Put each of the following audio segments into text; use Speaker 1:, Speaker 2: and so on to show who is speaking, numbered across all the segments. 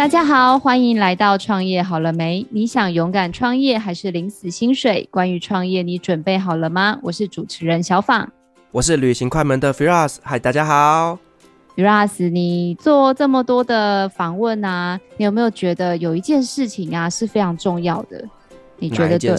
Speaker 1: 大家好，欢迎来到创业好了没？你想勇敢创业还是领死薪水？关于创业，你准备好了吗？我是主持人小访，
Speaker 2: 我是旅行快门的 Firas。嗨，大家好
Speaker 1: ，Firas，你做这么多的访问啊，你有没有觉得有一件事情啊是非常重要的？你觉得对？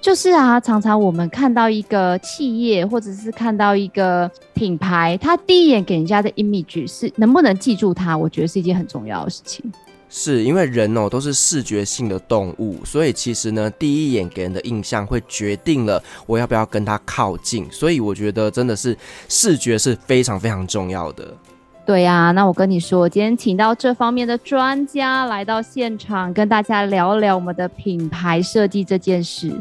Speaker 1: 就是啊，常常我们看到一个企业，或者是看到一个品牌，它第一眼给人家的 image 是能不能记住它？我觉得是一件很重要的事情。
Speaker 2: 是因为人哦都是视觉性的动物，所以其实呢，第一眼给人的印象会决定了我要不要跟他靠近。所以我觉得真的是视觉是非常非常重要的。
Speaker 1: 对呀、啊，那我跟你说，今天请到这方面的专家来到现场，跟大家聊聊我们的品牌设计这件事。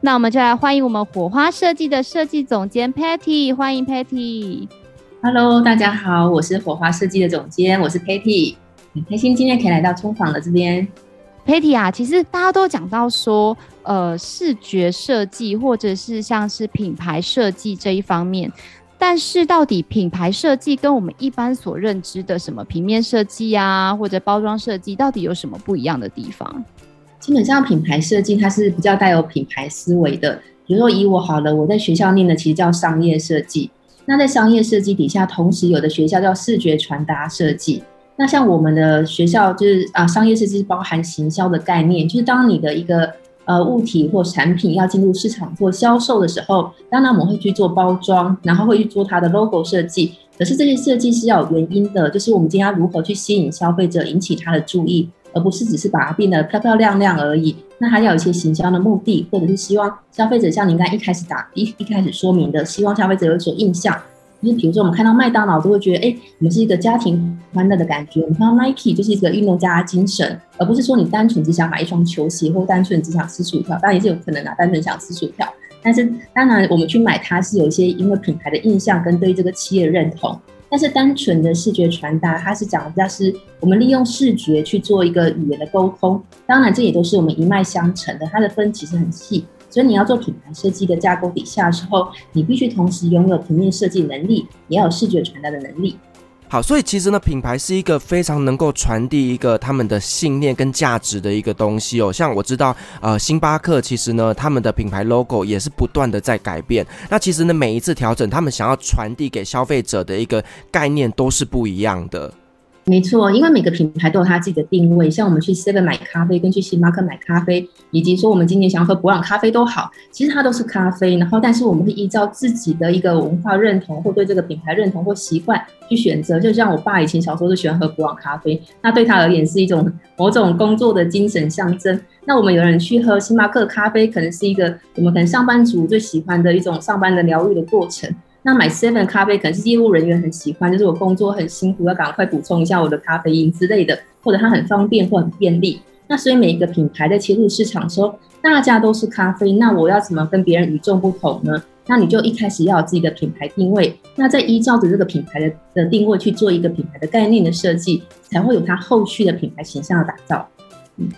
Speaker 1: 那我们就来欢迎我们火花设计的设计总监 Patty，欢迎 Patty。
Speaker 3: Hello，大家好，我是火花设计的总监，我是 Patty，很开心今天可以来到冲访的这边。
Speaker 1: Patty 啊，其实大家都讲到说，呃，视觉设计或者是像是品牌设计这一方面。但是，到底品牌设计跟我们一般所认知的什么平面设计啊，或者包装设计，到底有什么不一样的地方？
Speaker 3: 基本上，品牌设计它是比较带有品牌思维的。比如说，以我好了，我在学校念的其实叫商业设计。那在商业设计底下，同时有的学校叫视觉传达设计。那像我们的学校就是啊，商业设计包含行销的概念，就是当你的一个。呃，物体或产品要进入市场做销售的时候，当然我们会去做包装，然后会去做它的 logo 设计。可是这些设计是要有原因的，就是我们今天要如何去吸引消费者，引起他的注意，而不是只是把它变得漂漂亮亮而已。那还要有一些行销的目的，或者是希望消费者像您刚一开始打一一开始说明的，希望消费者有所印象。就是比如说，我们看到麦当劳都会觉得，哎，我们是一个家庭欢乐的感觉。我们看到 Nike 就是一个运动家精神，而不是说你单纯只想买一双球鞋，或单纯只想吃薯条。当然也是有可能啊，单纯想吃薯条。但是当然，我们去买它是有一些因为品牌的印象跟对这个企业的认同。但是单纯的视觉传达，它是讲的比较是我们利用视觉去做一个语言的沟通。当然，这也都是我们一脉相承的，它的分其实很细。所以你要做品牌设计的架构底下的时候，你必须同时拥有平面设计能力，也要有视觉传达的能力。
Speaker 2: 好，所以其实呢，品牌是一个非常能够传递一个他们的信念跟价值的一个东西哦。像我知道，呃，星巴克其实呢，他们的品牌 logo 也是不断的在改变。那其实呢，每一次调整，他们想要传递给消费者的一个概念都是不一样的。
Speaker 3: 没错，因为每个品牌都有它自己的定位。像我们去 Seven 买咖啡，跟去星巴克买咖啡，以及说我们今年想要喝伯朗咖啡都好，其实它都是咖啡。然后，但是我们会依照自己的一个文化认同，或对这个品牌认同或习惯去选择。就像我爸以前小时候就喜欢喝伯朗咖啡，那对他而言是一种某种工作的精神象征。那我们有人去喝星巴克咖啡，可能是一个我们可能上班族最喜欢的一种上班的疗愈的过程。那买 Seven 咖啡可能是业务人员很喜欢，就是我工作很辛苦，要赶快补充一下我的咖啡因之类的，或者它很方便或很便利。那所以每一个品牌在切入市场的时候，大家都是咖啡，那我要怎么跟别人与众不同呢？那你就一开始要有自己的品牌定位，那再依照着这个品牌的的定位去做一个品牌的概念的设计，才会有它后续的品牌形象的打造。嗯。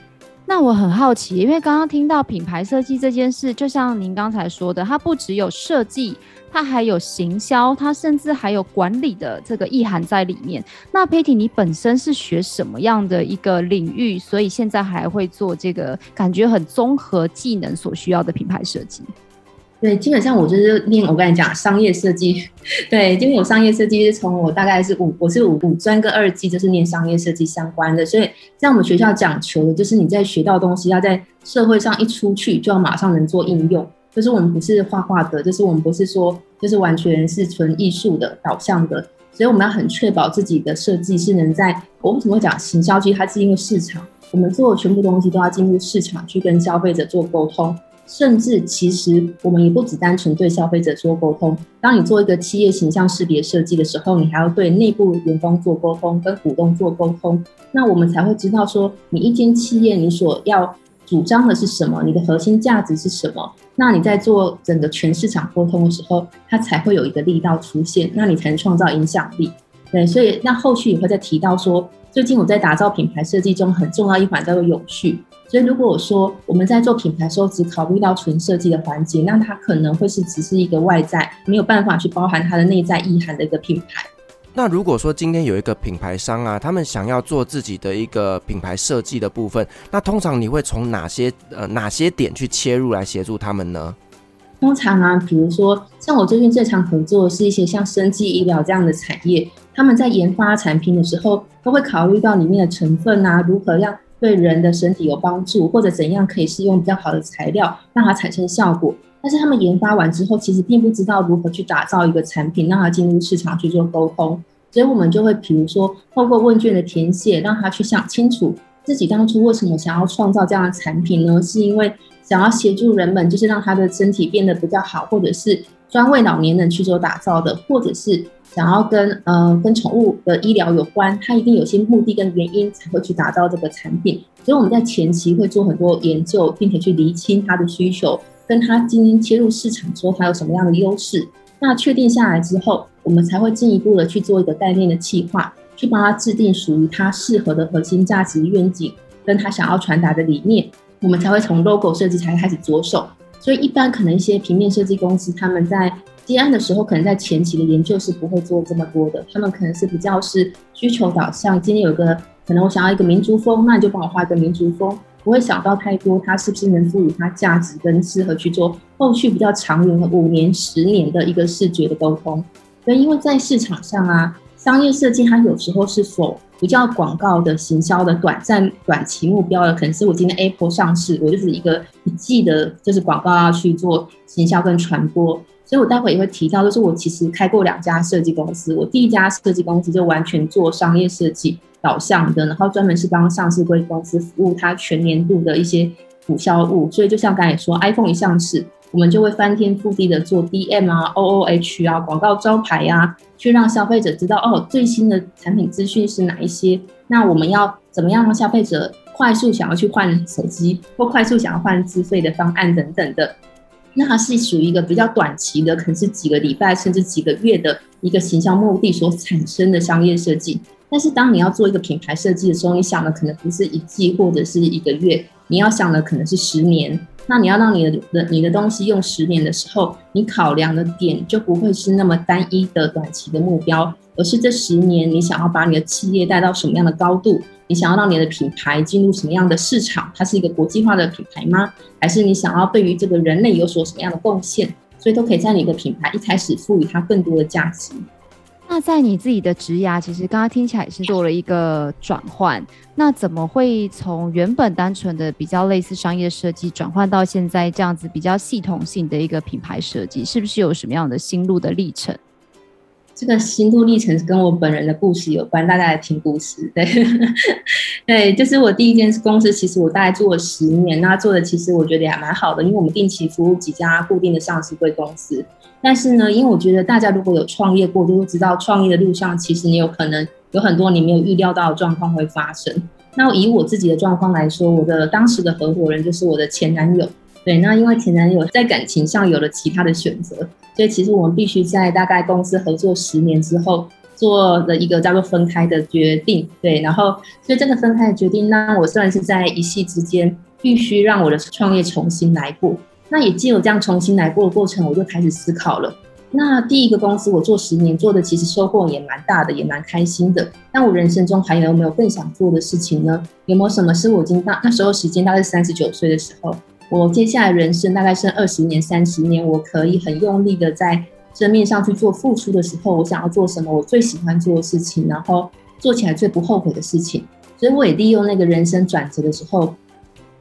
Speaker 1: 那我很好奇，因为刚刚听到品牌设计这件事，就像您刚才说的，它不只有设计，它还有行销，它甚至还有管理的这个意涵在里面。那 Patty，你本身是学什么样的一个领域？所以现在还会做这个感觉很综合技能所需要的品牌设计？
Speaker 3: 对，基本上我就是念我跟你讲商业设计，对，因为我商业设计是从我大概是五，我是五五专跟二技，就是念商业设计相关的，所以在我们学校讲求的就是你在学到东西，要在社会上一出去就要马上能做应用，就是我们不是画画的，就是我们不是说就是完全是纯艺术的导向的，所以我们要很确保自己的设计是能在，我为什么会讲行销？其实它是因为市场，我们做全部东西都要进入市场去跟消费者做沟通。甚至其实我们也不只单纯对消费者做沟通。当你做一个企业形象识别设计的时候，你还要对内部员工做沟通，跟股东做沟通。那我们才会知道说，你一间企业你所要主张的是什么，你的核心价值是什么。那你在做整个全市场沟通的时候，它才会有一个力道出现，那你才能创造影响力。对，所以那后续也会再提到说，最近我在打造品牌设计中很重要一环叫做永续。所以，如果我说我们在做品牌的时候只考虑到纯设计的环节，那它可能会是只是一个外在，没有办法去包含它的内在意涵的一个品牌。
Speaker 2: 那如果说今天有一个品牌商啊，他们想要做自己的一个品牌设计的部分，那通常你会从哪些呃哪些点去切入来协助他们呢？
Speaker 3: 通常啊，比如说像我最近这场合作是一些像生技医疗这样的产业，他们在研发产品的时候，都会考虑到里面的成分啊，如何让对人的身体有帮助，或者怎样可以使用比较好的材料让它产生效果。但是他们研发完之后，其实并不知道如何去打造一个产品，让它进入市场去做沟通。所以我们就会，比如说透过问卷的填写，让他去想清楚自己当初为什么想要创造这样的产品呢？是因为想要协助人们，就是让他的身体变得比较好，或者是专为老年人去做打造的，或者是想要跟呃跟宠物的医疗有关，他一定有些目的跟原因才会去打造这个产品。所以我们在前期会做很多研究，并且去厘清他的需求。跟他今天切入市场说他有什么样的优势，那确定下来之后，我们才会进一步的去做一个概念的企划，去帮他制定属于他适合的核心价值愿景，跟他想要传达的理念，我们才会从 logo 设计才开始着手。所以一般可能一些平面设计公司他们在接案的时候，可能在前期的研究是不会做这么多的，他们可能是比较是需求导向。今天有个可能我想要一个民族风，那你就帮我画一个民族风。不会想到太多，它是不是能赋予它价值，跟适合去做后续比较长远的五年、十年的一个视觉的沟通。所以，因为在市场上啊，商业设计它有时候是否比较广告的行销的短暂、短期目标的，可能是我今天 Apple 上市，我就是一个一季的，就是广告要去做行销跟传播。所以我待会也会提到，就是我其实开过两家设计公司，我第一家设计公司就完全做商业设计。导向的，然后专门是帮上市柜公司服务它全年度的一些补销物，所以就像刚才说，iPhone 一上市，我们就会翻天覆地的做 DM 啊、OOH 啊、广告招牌啊，去让消费者知道哦，最新的产品资讯是哪一些。那我们要怎么样让消费者快速想要去换手机，或快速想要换资费的方案等等的？那它是属于一个比较短期的，可能是几个礼拜甚至几个月的一个形象目的所产生的商业设计。但是当你要做一个品牌设计的时候，你想的可能不是一季或者是一个月，你要想的可能是十年。那你要让你的你的东西用十年的时候，你考量的点就不会是那么单一的短期的目标，而是这十年你想要把你的企业带到什么样的高度？你想要让你的品牌进入什么样的市场？它是一个国际化的品牌吗？还是你想要对于这个人类有所什么样的贡献？所以都可以在你的品牌一开始赋予它更多的价值。
Speaker 1: 那在你自己的职涯，其实刚刚听起来也是做了一个转换。那怎么会从原本单纯的比较类似商业设计，转换到现在这样子比较系统性的一个品牌设计？是不是有什么样的心路的历程？
Speaker 3: 这个心路历程是跟我本人的故事有关，大家来听故事。对，对，就是我第一间公司，其实我大概做了十年，那做的其实我觉得也还蛮好的，因为我们定期服务几家固定的上市柜公司。但是呢，因为我觉得大家如果有创业过，就会知道创业的路上，其实你有可能有很多你没有预料到的状况会发生。那以我自己的状况来说，我的当时的合伙人就是我的前男友。对，那因为前男友在感情上有了其他的选择，所以其实我们必须在大概公司合作十年之后，做了一个叫做分开的决定。对，然后所以这个分开的决定，那我算是在一夕之间，必须让我的创业重新来过。那也借由这样重新来过的过程，我就开始思考了。那第一个公司我做十年，做的其实收获也蛮大的，也蛮开心的。但我人生中还有没有更想做的事情呢？有没有什么是我今大那时候时间大概三十九岁的时候，我接下来人生大概剩二十年、三十年，我可以很用力的在生命上去做付出的时候，我想要做什么？我最喜欢做的事情，然后做起来最不后悔的事情。所以我也利用那个人生转折的时候。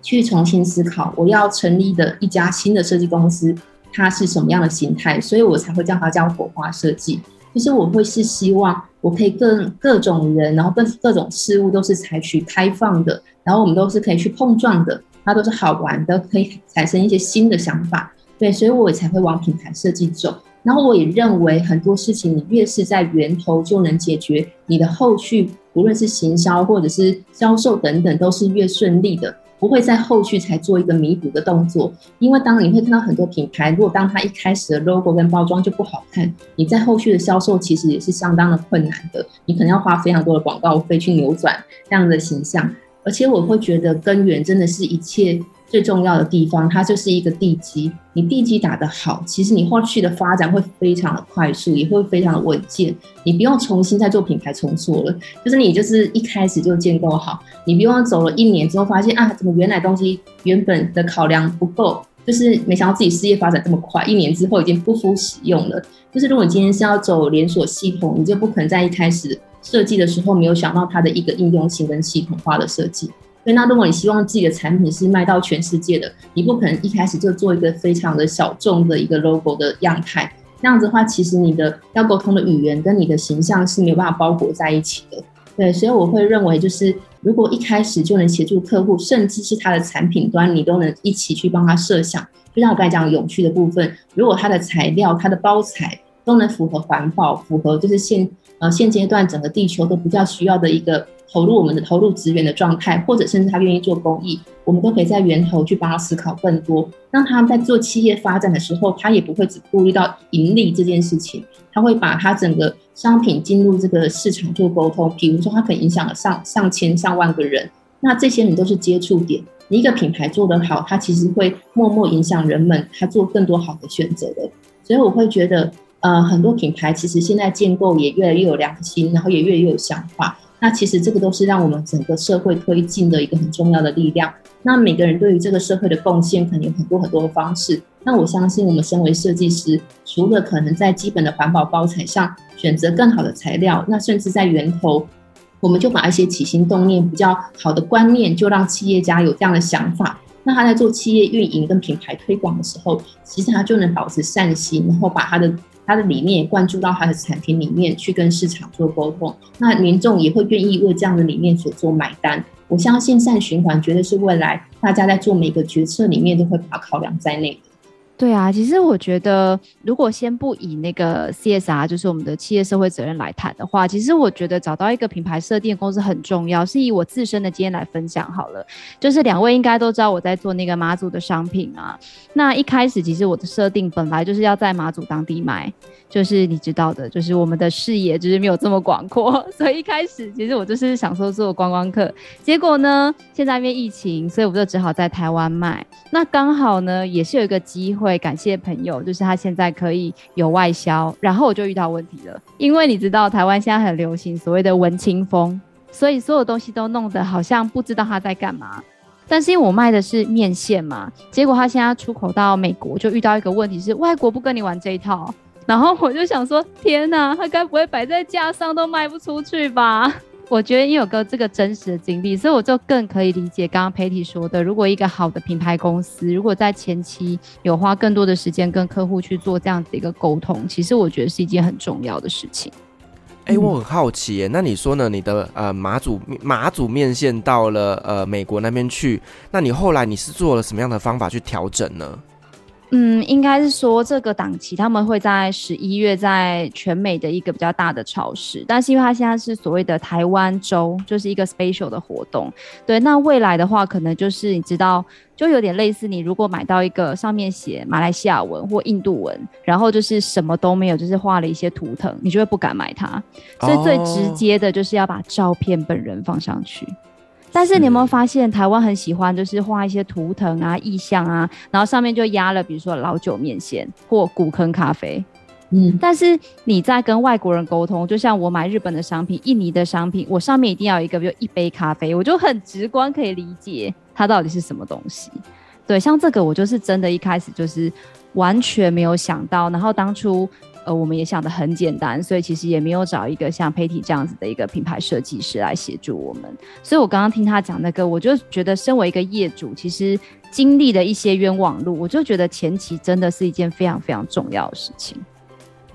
Speaker 3: 去重新思考，我要成立的一家新的设计公司，它是什么样的形态？所以我才会叫它叫火花设计。就是我会是希望我可以各各种人，然后各各种事物都是采取开放的，然后我们都是可以去碰撞的，它都是好玩的，可以产生一些新的想法。对，所以我才会往品牌设计走。然后我也认为很多事情，你越是在源头就能解决，你的后续无论是行销或者是销售等等，都是越顺利的。不会在后续才做一个弥补的动作，因为当你会看到很多品牌，如果当它一开始的 logo 跟包装就不好看，你在后续的销售其实也是相当的困难的，你可能要花非常多的广告费去扭转这样的形象。而且我会觉得根源真的是一切最重要的地方，它就是一个地基。你地基打得好，其实你后续的发展会非常的快速，也会非常的稳健。你不用重新再做品牌重塑了，就是你就是一开始就建构好。你不用走了一年之后发现啊，怎么原来东西原本的考量不够，就是没想到自己事业发展这么快，一年之后已经不敷使用了。就是如果你今天是要走连锁系统，你就不可能在一开始设计的时候没有想到它的一个应用性跟系统化的设计。所以，那如果你希望自己的产品是卖到全世界的，你不可能一开始就做一个非常的小众的一个 logo 的样态。那样子的话，其实你的要沟通的语言跟你的形象是没有办法包裹在一起的。对，所以我会认为，就是如果一开始就能协助客户，甚至是他的产品端，你都能一起去帮他设想。就像我刚才讲永续的部分，如果它的材料、它的包材都能符合环保，符合就是现呃现阶段整个地球都比较需要的一个。投入我们的投入资源的状态，或者甚至他愿意做公益，我们都可以在源头去帮他思考更多。让他在做企业发展的时候，他也不会只顾虑到盈利这件事情，他会把他整个商品进入这个市场做沟通。比如说，他可以影响了上上千上万个人，那这些人都是接触点。你一个品牌做得好，他其实会默默影响人们，他做更多好的选择的。所以我会觉得，呃，很多品牌其实现在建构也越来越有良心，然后也越来越有想法。那其实这个都是让我们整个社会推进的一个很重要的力量。那每个人对于这个社会的贡献，可能有很多很多的方式。那我相信，我们身为设计师，除了可能在基本的环保包材上选择更好的材料，那甚至在源头，我们就把一些起心动念比较好的观念，就让企业家有这样的想法。那他在做企业运营跟品牌推广的时候，其实他就能保持善心，然后把他的。他的理念也灌注到他的产品里面去跟市场做沟通，那民众也会愿意为这样的理念所做买单。我相信善循环绝对是未来大家在做每个决策里面都会把它考量在内的。
Speaker 1: 对啊，其实我觉得，如果先不以那个 CSR，就是我们的企业社会责任来谈的话，其实我觉得找到一个品牌设定公司很重要。是以我自身的经验来分享好了，就是两位应该都知道我在做那个马祖的商品啊。那一开始其实我的设定本来就是要在马祖当地卖，就是你知道的，就是我们的视野就是没有这么广阔，所以一开始其实我就是想说做观光客。结果呢，现在因为疫情，所以我就只好在台湾卖。那刚好呢，也是有一个机会。会感谢朋友，就是他现在可以有外销，然后我就遇到问题了，因为你知道台湾现在很流行所谓的文青风，所以所有东西都弄得好像不知道他在干嘛。但是因为我卖的是面线嘛，结果他现在出口到美国，就遇到一个问题是外国不跟你玩这一套，然后我就想说，天哪，他该不会摆在架上都卖不出去吧？我觉得因为有个这个真实的经历，所以我就更可以理解刚刚 Patty 说的，如果一个好的品牌公司，如果在前期有花更多的时间跟客户去做这样子一个沟通，其实我觉得是一件很重要的事情。
Speaker 2: 哎、我很好奇耶，那你说呢？你的呃马祖马祖面线到了呃美国那边去，那你后来你是做了什么样的方法去调整呢？
Speaker 1: 嗯，应该是说这个档期他们会在十一月在全美的一个比较大的超市，但是因为它现在是所谓的台湾周，就是一个 special 的活动。对，那未来的话，可能就是你知道，就有点类似你如果买到一个上面写马来西亚文或印度文，然后就是什么都没有，就是画了一些图腾，你就会不敢买它。所以最直接的就是要把照片本人放上去。但是你有没有发现，台湾很喜欢就是画一些图腾啊、意象啊，然后上面就压了，比如说老酒面线或古坑咖啡，嗯。但是你在跟外国人沟通，就像我买日本的商品、印尼的商品，我上面一定要有一个，比如一杯咖啡，我就很直观可以理解它到底是什么东西。对，像这个我就是真的一开始就是完全没有想到，然后当初。呃，我们也想得很简单，所以其实也没有找一个像 Patty 这样子的一个品牌设计师来协助我们。所以我刚刚听他讲那个，我就觉得身为一个业主，其实经历了一些冤枉路，我就觉得前期真的是一件非常非常重要的事情。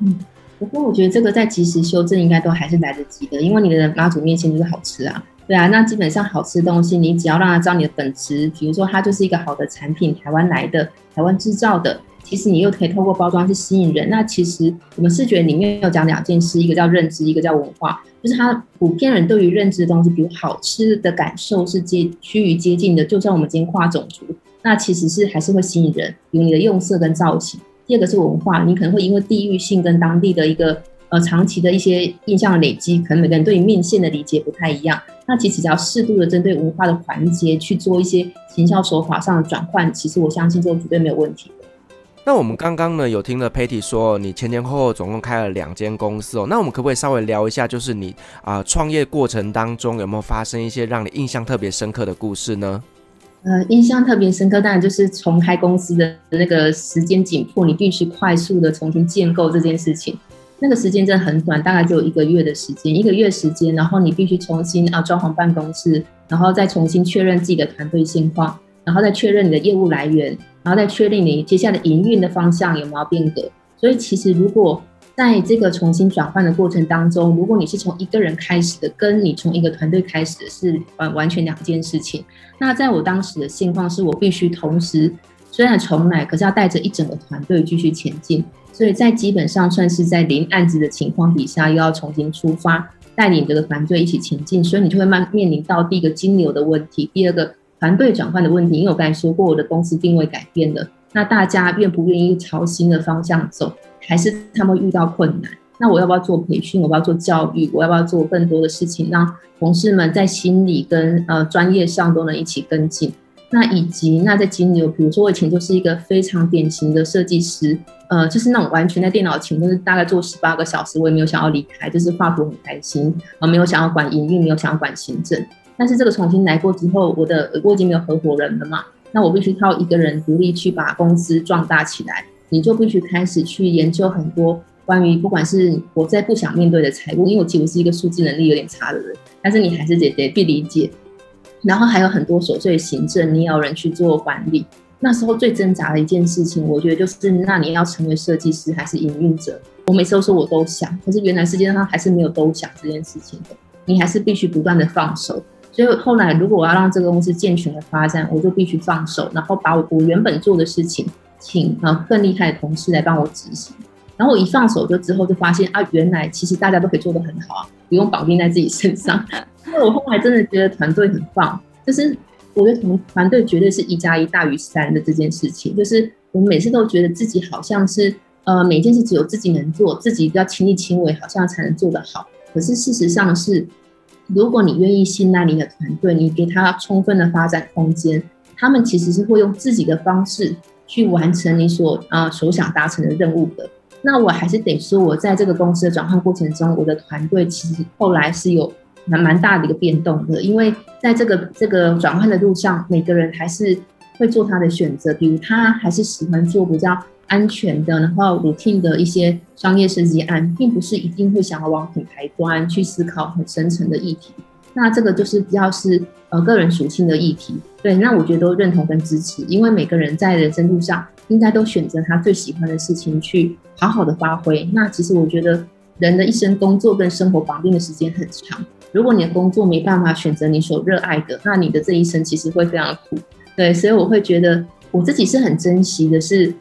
Speaker 3: 嗯，不过我觉得这个在及时修正应该都还是来得及的，因为你的妈祖面线就是好吃啊，对啊，那基本上好吃的东西，你只要让他知道你的本质，比如说它就是一个好的产品，台湾来的，台湾制造的。其实你又可以透过包装去吸引人。那其实我们视觉里面有讲两件事，一个叫认知，一个叫文化。就是它普遍人对于认知的东西，比如好吃的感受是接趋于接近的。就算我们今天跨种族，那其实是还是会吸引人，比如你的用色跟造型。第二个是文化，你可能会因为地域性跟当地的一个呃长期的一些印象的累积，可能每个人对于面线的理解不太一样。那其实只要适度的针对文化的环节去做一些行销手法上的转换，其实我相信这绝对没有问题。
Speaker 2: 那我们刚刚呢有听了 Patty 说，你前前后后总共开了两间公司哦。那我们可不可以稍微聊一下，就是你啊创业过程当中有没有发生一些让你印象特别深刻的故事呢？
Speaker 3: 呃，印象特别深刻，当然就是重开公司的那个时间紧迫，你必须快速的重新建构这件事情。那个时间真的很短，大概只有一个月的时间，一个月时间，然后你必须重新啊装潢办公室，然后再重新确认自己的团队现况，然后再确认你的业务来源。然后再确定你接下来的营运的方向有没有变革。所以其实如果在这个重新转换的过程当中，如果你是从一个人开始的，跟你从一个团队开始的是完完全两件事情。那在我当时的现况是我必须同时虽然重来，可是要带着一整个团队继续前进。所以在基本上算是在零案子的情况底下，又要重新出发，带领这个团队一起前进。所以你就会慢面临到第一个金流的问题，第二个。团队转换的问题，因为我刚才说过，我的公司定位改变了，那大家愿不愿意朝新的方向走，还是他们遇到困难？那我要不要做培训？我要不要做教育？我要不要做更多的事情，让同事们在心理跟呃专业上都能一起跟进？那以及那在金牛，比如说我以前就是一个非常典型的设计师，呃，就是那种完全在电脑前，就是大概做十八个小时，我也没有想要离开，就是画图很开心，呃，没有想要管营运，没有想要管行政。但是这个重新来过之后，我的我已经没有合伙人了嘛，那我必须靠一个人独立去把公司壮大起来。你就必须开始去研究很多关于不管是我在不想面对的财务，因为我其实是一个数字能力有点差的人，但是你还是得得去理解。然后还有很多琐碎的行政，你也要人去做管理。那时候最挣扎的一件事情，我觉得就是那你要成为设计师还是营运者？我每次都说我都想，可是原来世界上还是没有都想这件事情的，你还是必须不断的放手。所以后来，如果我要让这个公司健全的发展，我就必须放手，然后把我我原本做的事情，请啊更厉害的同事来帮我执行。然后我一放手，就之后就发现啊，原来其实大家都可以做得很好啊，不用绑定在自己身上。因为我后来真的觉得团队很棒，就是我觉得团团队绝对是一加一大于三的这件事情。就是我每次都觉得自己好像是呃每件事只有自己能做，自己要亲力亲为，好像才能做得好。可是事实上是。如果你愿意信赖你的团队，你给他充分的发展空间，他们其实是会用自己的方式去完成你所啊、所想达成的任务的。那我还是得说，我在这个公司的转换过程中，我的团队其实后来是有蛮蛮大的一个变动的，因为在这个这个转换的路上，每个人还是会做他的选择，比如他还是喜欢做比较。安全的，然后 routine 的一些商业设计案，并不是一定会想要往品牌端去思考很深层的议题。那这个就是比较是呃个人属性的议题。对，那我觉得都认同跟支持，因为每个人在人生路上应该都选择他最喜欢的事情去好好的发挥。那其实我觉得人的一生工作跟生活绑定的时间很长，如果你的工作没办法选择你所热爱的，那你的这一生其实会非常的苦。对，所以我会觉得我自己是很珍惜的是。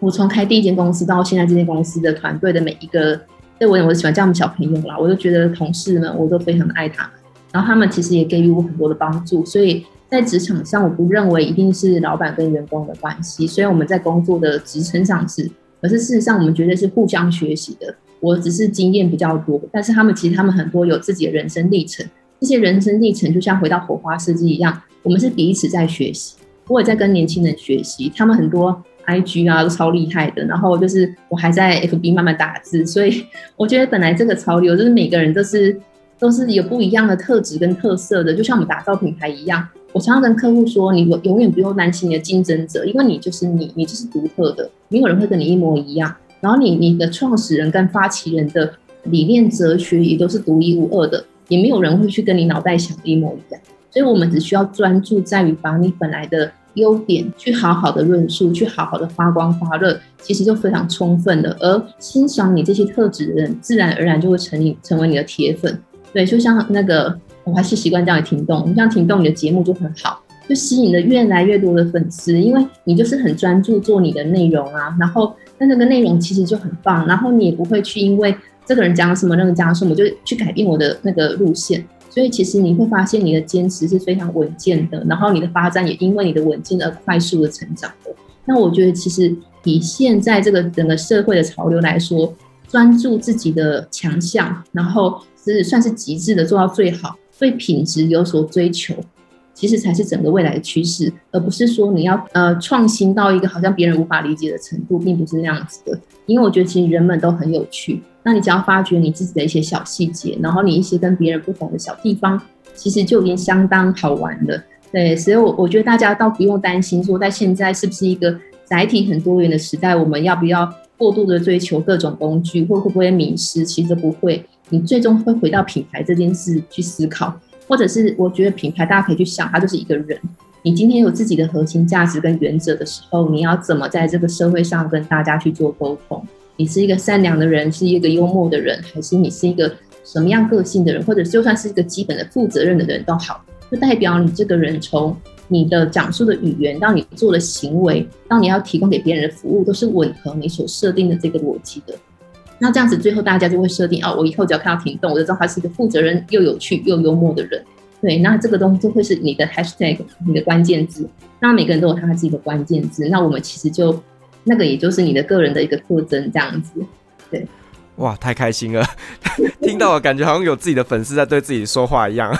Speaker 3: 我从开第一间公司到现在这间公司的团队的每一个，对我我喜欢叫他们小朋友啦，我就觉得同事们我都非常的爱他们，然后他们其实也给予我很多的帮助，所以在职场上我不认为一定是老板跟员工的关系，虽然我们在工作的职称上是，可是事实上我们绝对是互相学习的。我只是经验比较多，但是他们其实他们很多有自己的人生历程，这些人生历程就像回到火花设计一样，我们是彼此在学习，我也在跟年轻人学习，他们很多。IG 啊，都超厉害的。然后就是我还在 FB 慢慢打字，所以 我觉得本来这个潮流就是每个人都是都是有不一样的特质跟特色的，就像我们打造品牌一样。我常常跟客户说，你永远不用担心你的竞争者，因为你就是你，你就是独特的，没有人会跟你一模一样。然后你你的创始人跟发起人的理念哲学也都是独一无二的，也没有人会去跟你脑袋想的一模一样。所以我们只需要专注在于把你本来的。优点去好好的论述，去好好的发光发热，其实就非常充分的。而欣赏你这些特质的人，自然而然就会成你成为你的铁粉。对，就像那个，我还是习惯这样停动。你像停动，你的节目就很好，就吸引了越来越多的粉丝，因为你就是很专注做你的内容啊。然后，那那个内容其实就很棒，然后你也不会去因为这个人讲什么，那个讲什么，就去改变我的那个路线。所以其实你会发现你的坚持是非常稳健的，然后你的发展也因为你的稳健而快速的成长的。那我觉得其实以现在这个整个社会的潮流来说，专注自己的强项，然后是算是极致的做到最好，对品质有所追求，其实才是整个未来的趋势，而不是说你要呃创新到一个好像别人无法理解的程度，并不是那样子的。因为我觉得其实人们都很有趣，那你只要发掘你自己的一些小细节，然后你一些跟别人不同的小地方，其实就已经相当好玩了。对，所以我我觉得大家倒不用担心说，在现在是不是一个载体很多元的时代，我们要不要过度的追求各种工具，或会不会迷失？其实不会，你最终会回到品牌这件事去思考，或者是我觉得品牌大家可以去想，它就是一个人。你今天有自己的核心价值跟原则的时候，你要怎么在这个社会上跟大家去做沟通？你是一个善良的人，是一个幽默的人，还是你是一个什么样个性的人，或者就算是一个基本的负责任的人都好。就代表你这个人从你的讲述的语言到你做的行为，到你要提供给别人的服务，都是吻合你所设定的这个逻辑的。那这样子最后大家就会设定哦，我以后只要看到停动，我就知道他是一个负责任又有趣又幽默的人。对，那这个东西就会是你的 hashtag，你的关键字。那每个人都有他自己的关键字，那我们其实就那个也就是你的个人的一个特征，这样子。对，
Speaker 2: 哇，太开心了，听到我感觉好像有自己的粉丝在对自己说话一样。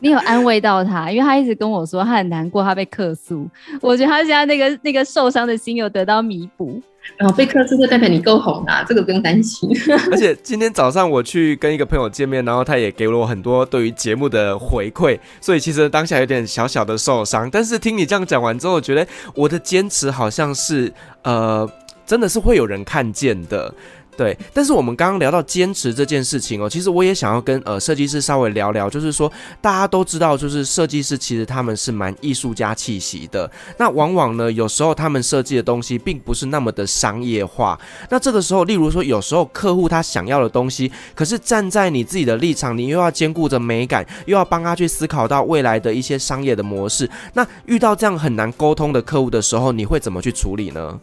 Speaker 1: 你有安慰到他，因为他一直跟我说他很难过，他被克诉。我觉得他现在那个那个受伤的心有得到弥补。
Speaker 3: 然后被克诉就代表你够红啊，这个不用担心。
Speaker 2: 而且今天早上我去跟一个朋友见面，然后他也给了我很多对于节目的回馈，所以其实当下有点小小的受伤。但是听你这样讲完之后，我觉得我的坚持好像是呃，真的是会有人看见的。对，但是我们刚刚聊到坚持这件事情哦，其实我也想要跟呃设计师稍微聊聊，就是说大家都知道，就是设计师其实他们是蛮艺术家气息的。那往往呢，有时候他们设计的东西并不是那么的商业化。那这个时候，例如说有时候客户他想要的东西，可是站在你自己的立场，你又要兼顾着美感，又要帮他去思考到未来的一些商业的模式。那遇到这样很难沟通的客户的时候，你会怎么去处理呢？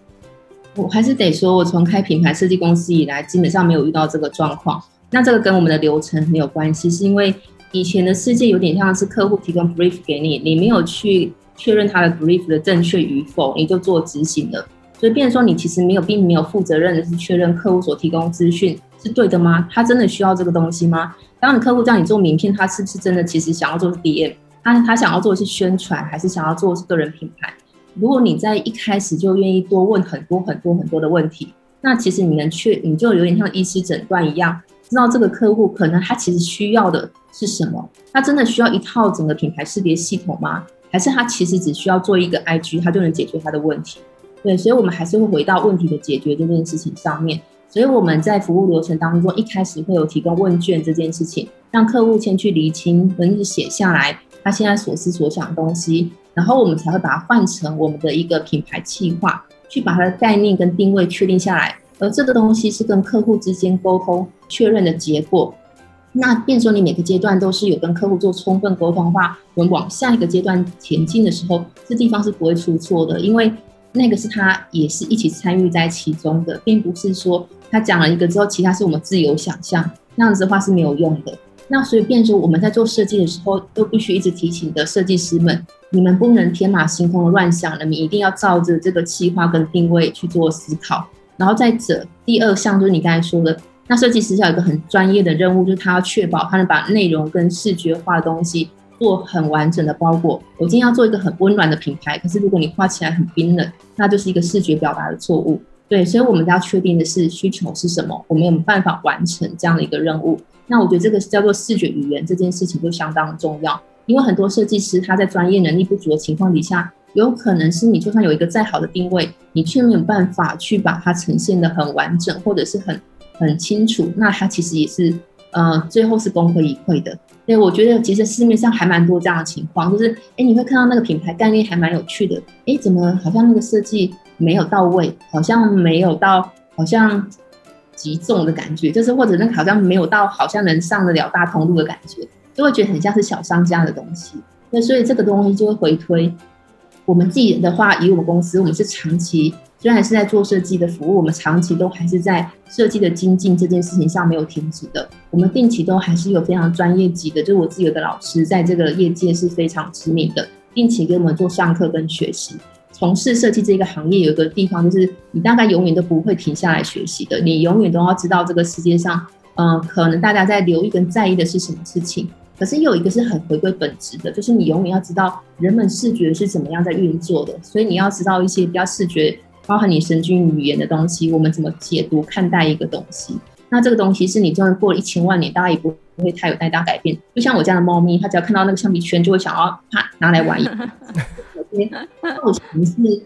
Speaker 3: 我还是得说，我从开品牌设计公司以来，基本上没有遇到这个状况。那这个跟我们的流程没有关系，是因为以前的世界有点像是客户提供 brief 给你，你没有去确认他的 brief 的正确与否，你就做执行了。所以变成说，你其实没有，并没有负责任的是确认客户所提供资讯是对的吗？他真的需要这个东西吗？当你客户叫你做名片，他是不是真的其实想要做 DM？他他想要做的是宣传，还是想要做的是个人品牌？如果你在一开始就愿意多问很多很多很多的问题，那其实你能确，你就有点像医师诊断一样，知道这个客户可能他其实需要的是什么？他真的需要一套整个品牌识别系统吗？还是他其实只需要做一个 IG，他就能解决他的问题？对，所以我们还是会回到问题的解决这件事情上面。所以我们在服务流程当中，一开始会有提供问卷这件事情，让客户先去厘清，或者是写下来他现在所思所想的东西。然后我们才会把它换成我们的一个品牌企划，去把它的概念跟定位确定下来。而这个东西是跟客户之间沟通确认的结果。那变说你每个阶段都是有跟客户做充分沟通的话，我们往下一个阶段前进的时候，这地方是不会出错的，因为那个是他也是一起参与在其中的，并不是说他讲了一个之后，其他是我们自由想象，那样子的话是没有用的。那所以变说我们在做设计的时候，都必须一直提醒的设计师们。你们不能天马行空的乱想了，你一定要照着这个企划跟定位去做思考。然后再者，第二项就是你刚才说的，那设计师要有一个很专业的任务，就是他要确保他能把内容跟视觉化的东西做很完整的包裹。我今天要做一个很温暖的品牌，可是如果你画起来很冰冷，那就是一个视觉表达的错误。对，所以我们要确定的是需求是什么，我们有没有办法完成这样的一个任务。那我觉得这个叫做视觉语言这件事情就相当重要。因为很多设计师他在专业能力不足的情况底下，有可能是你就算有一个再好的定位，你却没有办法去把它呈现得很完整，或者是很很清楚，那它其实也是呃最后是功亏一篑的。所以我觉得其实市面上还蛮多这样的情况，就是哎你会看到那个品牌概念还蛮有趣的，哎怎么好像那个设计没有到位，好像没有到好像极重的感觉，就是或者那个好像没有到好像能上得了大通路的感觉。就会觉得很像是小商家的东西，那所以这个东西就会回推。我们自己的话，以我们公司，我们是长期虽然是在做设计的服务，我们长期都还是在设计的精进这件事情上没有停止的。我们定期都还是有非常专业级的，就是我自己有个老师，在这个业界是非常知名的，定期给我们做上课跟学习。从事设计这个行业，有一个地方就是你大概永远都不会停下来学习的，你永远都要知道这个世界上，嗯、可能大家在留意跟在意的是什么事情。可是又有一个是很回归本质的，就是你永远要知道人们视觉是怎么样在运作的，所以你要知道一些比较视觉，包含你神经语言的东西，我们怎么解读看待一个东西。那这个东西是你就算过了一千万年，大家也不会太有太大改变。就像我家的猫咪，它只要看到那个橡皮圈，就会想要啪拿来玩一下。造型是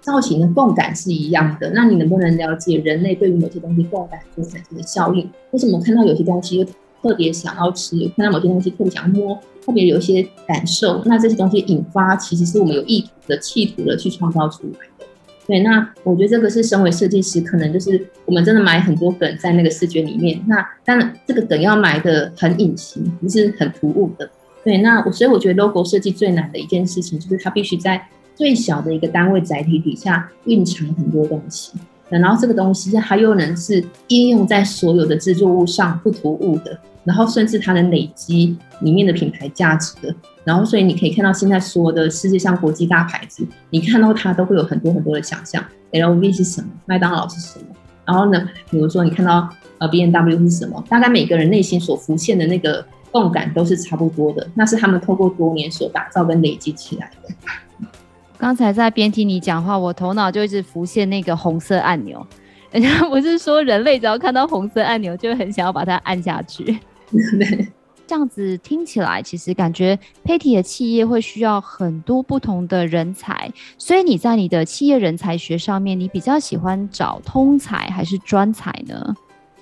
Speaker 3: 造型的共感是一样的，那你能不能了解人类对于某些东西共感所产生的效应？为什么看到有些东西特别想要吃，看到某些东西特别想要摸，特别有一些感受？那这些东西引发，其实是我们有意图的、企图的去创造出来的。对，那我觉得这个是身为设计师，可能就是我们真的埋很多梗在那个视觉里面。那当然，这个梗要埋的很隐形，不是很突兀的。对，那我所以我觉得 logo 设计最难的一件事情，就是它必须在最小的一个单位载体底下蕴藏很多东西。然后这个东西它又能是应用在所有的制作物上，不突兀的。然后甚至它能累积里面的品牌价值的。然后，所以你可以看到现在所有的世界上国际大牌子，你看到它都会有很多很多的想象。LV 是什么？麦当劳是什么？然后呢，比如说你看到呃 BNW 是什么？大概每个人内心所浮现的那个共感都是差不多的，那是他们透过多年所打造跟累积起来的。
Speaker 1: 刚才在边听你讲话，我头脑就一直浮现那个红色按钮。人家不是说人类只要看到红色按钮，就很想要把它按下去？对。这样子听起来，其实感觉 Patty 的企业会需要很多不同的人才，所以你在你的企业人才学上面，你比较喜欢找通才还是专才呢？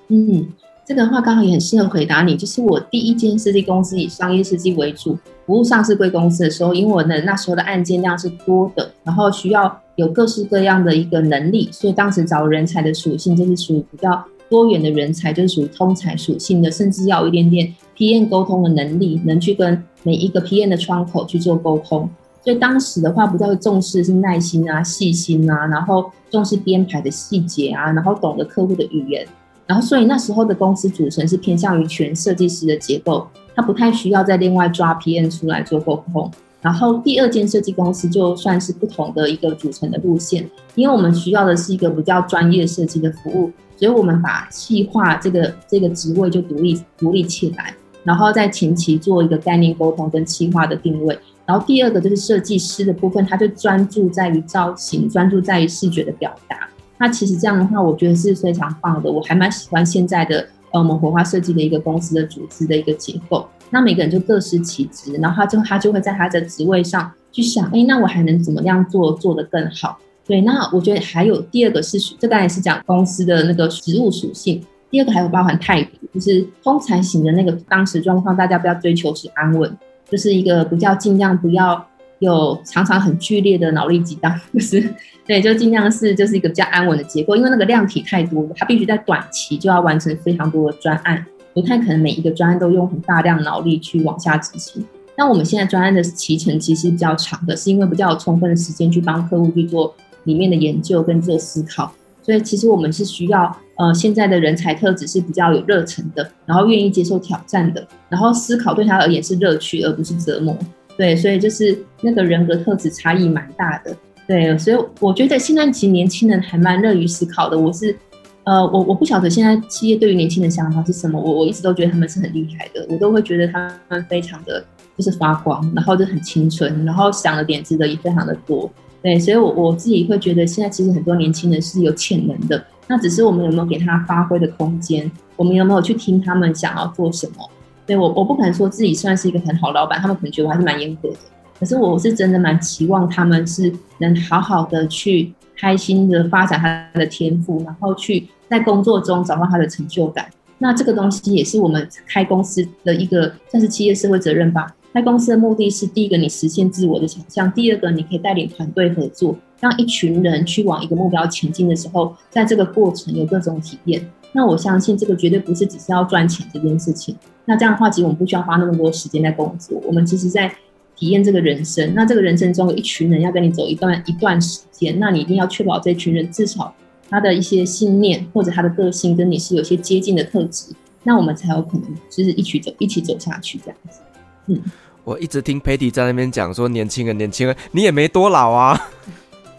Speaker 3: 嗯，这个的话刚好也很适合回答你，就是我第一间设计公司以商业设计为主，服务上市贵公司的时候，因为我的那时候的案件量是多的，然后需要有各式各样的一个能力，所以当时找人才的属性就是属于比较多元的人才，就是属于通才属性的，甚至要有一点点。P N 沟通的能力，能去跟每一个 P N 的窗口去做沟通，所以当时的话，比较重视是耐心啊、细心啊，然后重视编排的细节啊，然后懂得客户的语言，然后所以那时候的公司组成是偏向于全设计师的结构，他不太需要再另外抓 PM 出来做沟通。然后第二间设计公司就算是不同的一个组成的路线，因为我们需要的是一个比较专业设计的服务，所以我们把企划这个这个职位就独立独立起来。然后在前期做一个概念沟通跟企划的定位，然后第二个就是设计师的部分，他就专注在于造型，专注在于视觉的表达。那其实这样的话，我觉得是非常棒的。我还蛮喜欢现在的呃，我们火花设计的一个公司的组织的一个结构。那每个人就各司其职，然后他就他就会在他的职位上去想，哎，那我还能怎么样做做得更好？对，那我觉得还有第二个是，这刚才是讲公司的那个职务属性。第二个还有包含态度，就是通常型的那个当时状况，大家不要追求是安稳，就是一个比较尽量不要有常常很剧烈的脑力激荡，就是对，就尽量是就是一个比较安稳的结构，因为那个量体太多了，它必须在短期就要完成非常多的专案，不太可能每一个专案都用很大量脑力去往下执行。那我们现在专案的期程其实比较长的，是因为比较有充分的时间去帮客户去做里面的研究跟做思考。所以其实我们是需要，呃，现在的人才特质是比较有热忱的，然后愿意接受挑战的，然后思考对他而言是乐趣而不是折磨。对，所以就是那个人格特质差异蛮大的。对，所以我觉得现在其实年轻人还蛮乐于思考的。我是，呃，我我不晓得现在企业对于年轻人想法是什么，我我一直都觉得他们是很厉害的，我都会觉得他们非常的就是发光，然后就很青春，然后想的点子的也非常的多。对，所以我，我我自己会觉得，现在其实很多年轻人是有潜能的，那只是我们有没有给他发挥的空间，我们有没有去听他们想要做什么？对，我，我不可能说自己算是一个很好老板，他们可能觉得我还是蛮严格的，可是我是真的蛮期望他们是能好好的去开心的发展他的天赋，然后去在工作中找到他的成就感。那这个东西也是我们开公司的一个算是企业社会责任吧。开公司的目的是，第一个你实现自我的想象，第二个你可以带领团队合作，让一群人去往一个目标前进的时候，在这个过程有各种体验。那我相信这个绝对不是只是要赚钱这件事情。那这样的话，其实我们不需要花那么多时间在工作，我们其实在体验这个人生。那这个人生中有一群人要跟你走一段一段时间，那你一定要确保这群人至少他的一些信念或者他的个性跟你是有些接近的特质，那我们才有可能就是一起走一起走下去这样子。嗯。
Speaker 2: 我一直听 Patty 在那边讲说，年轻人，年轻人，你也没多老啊。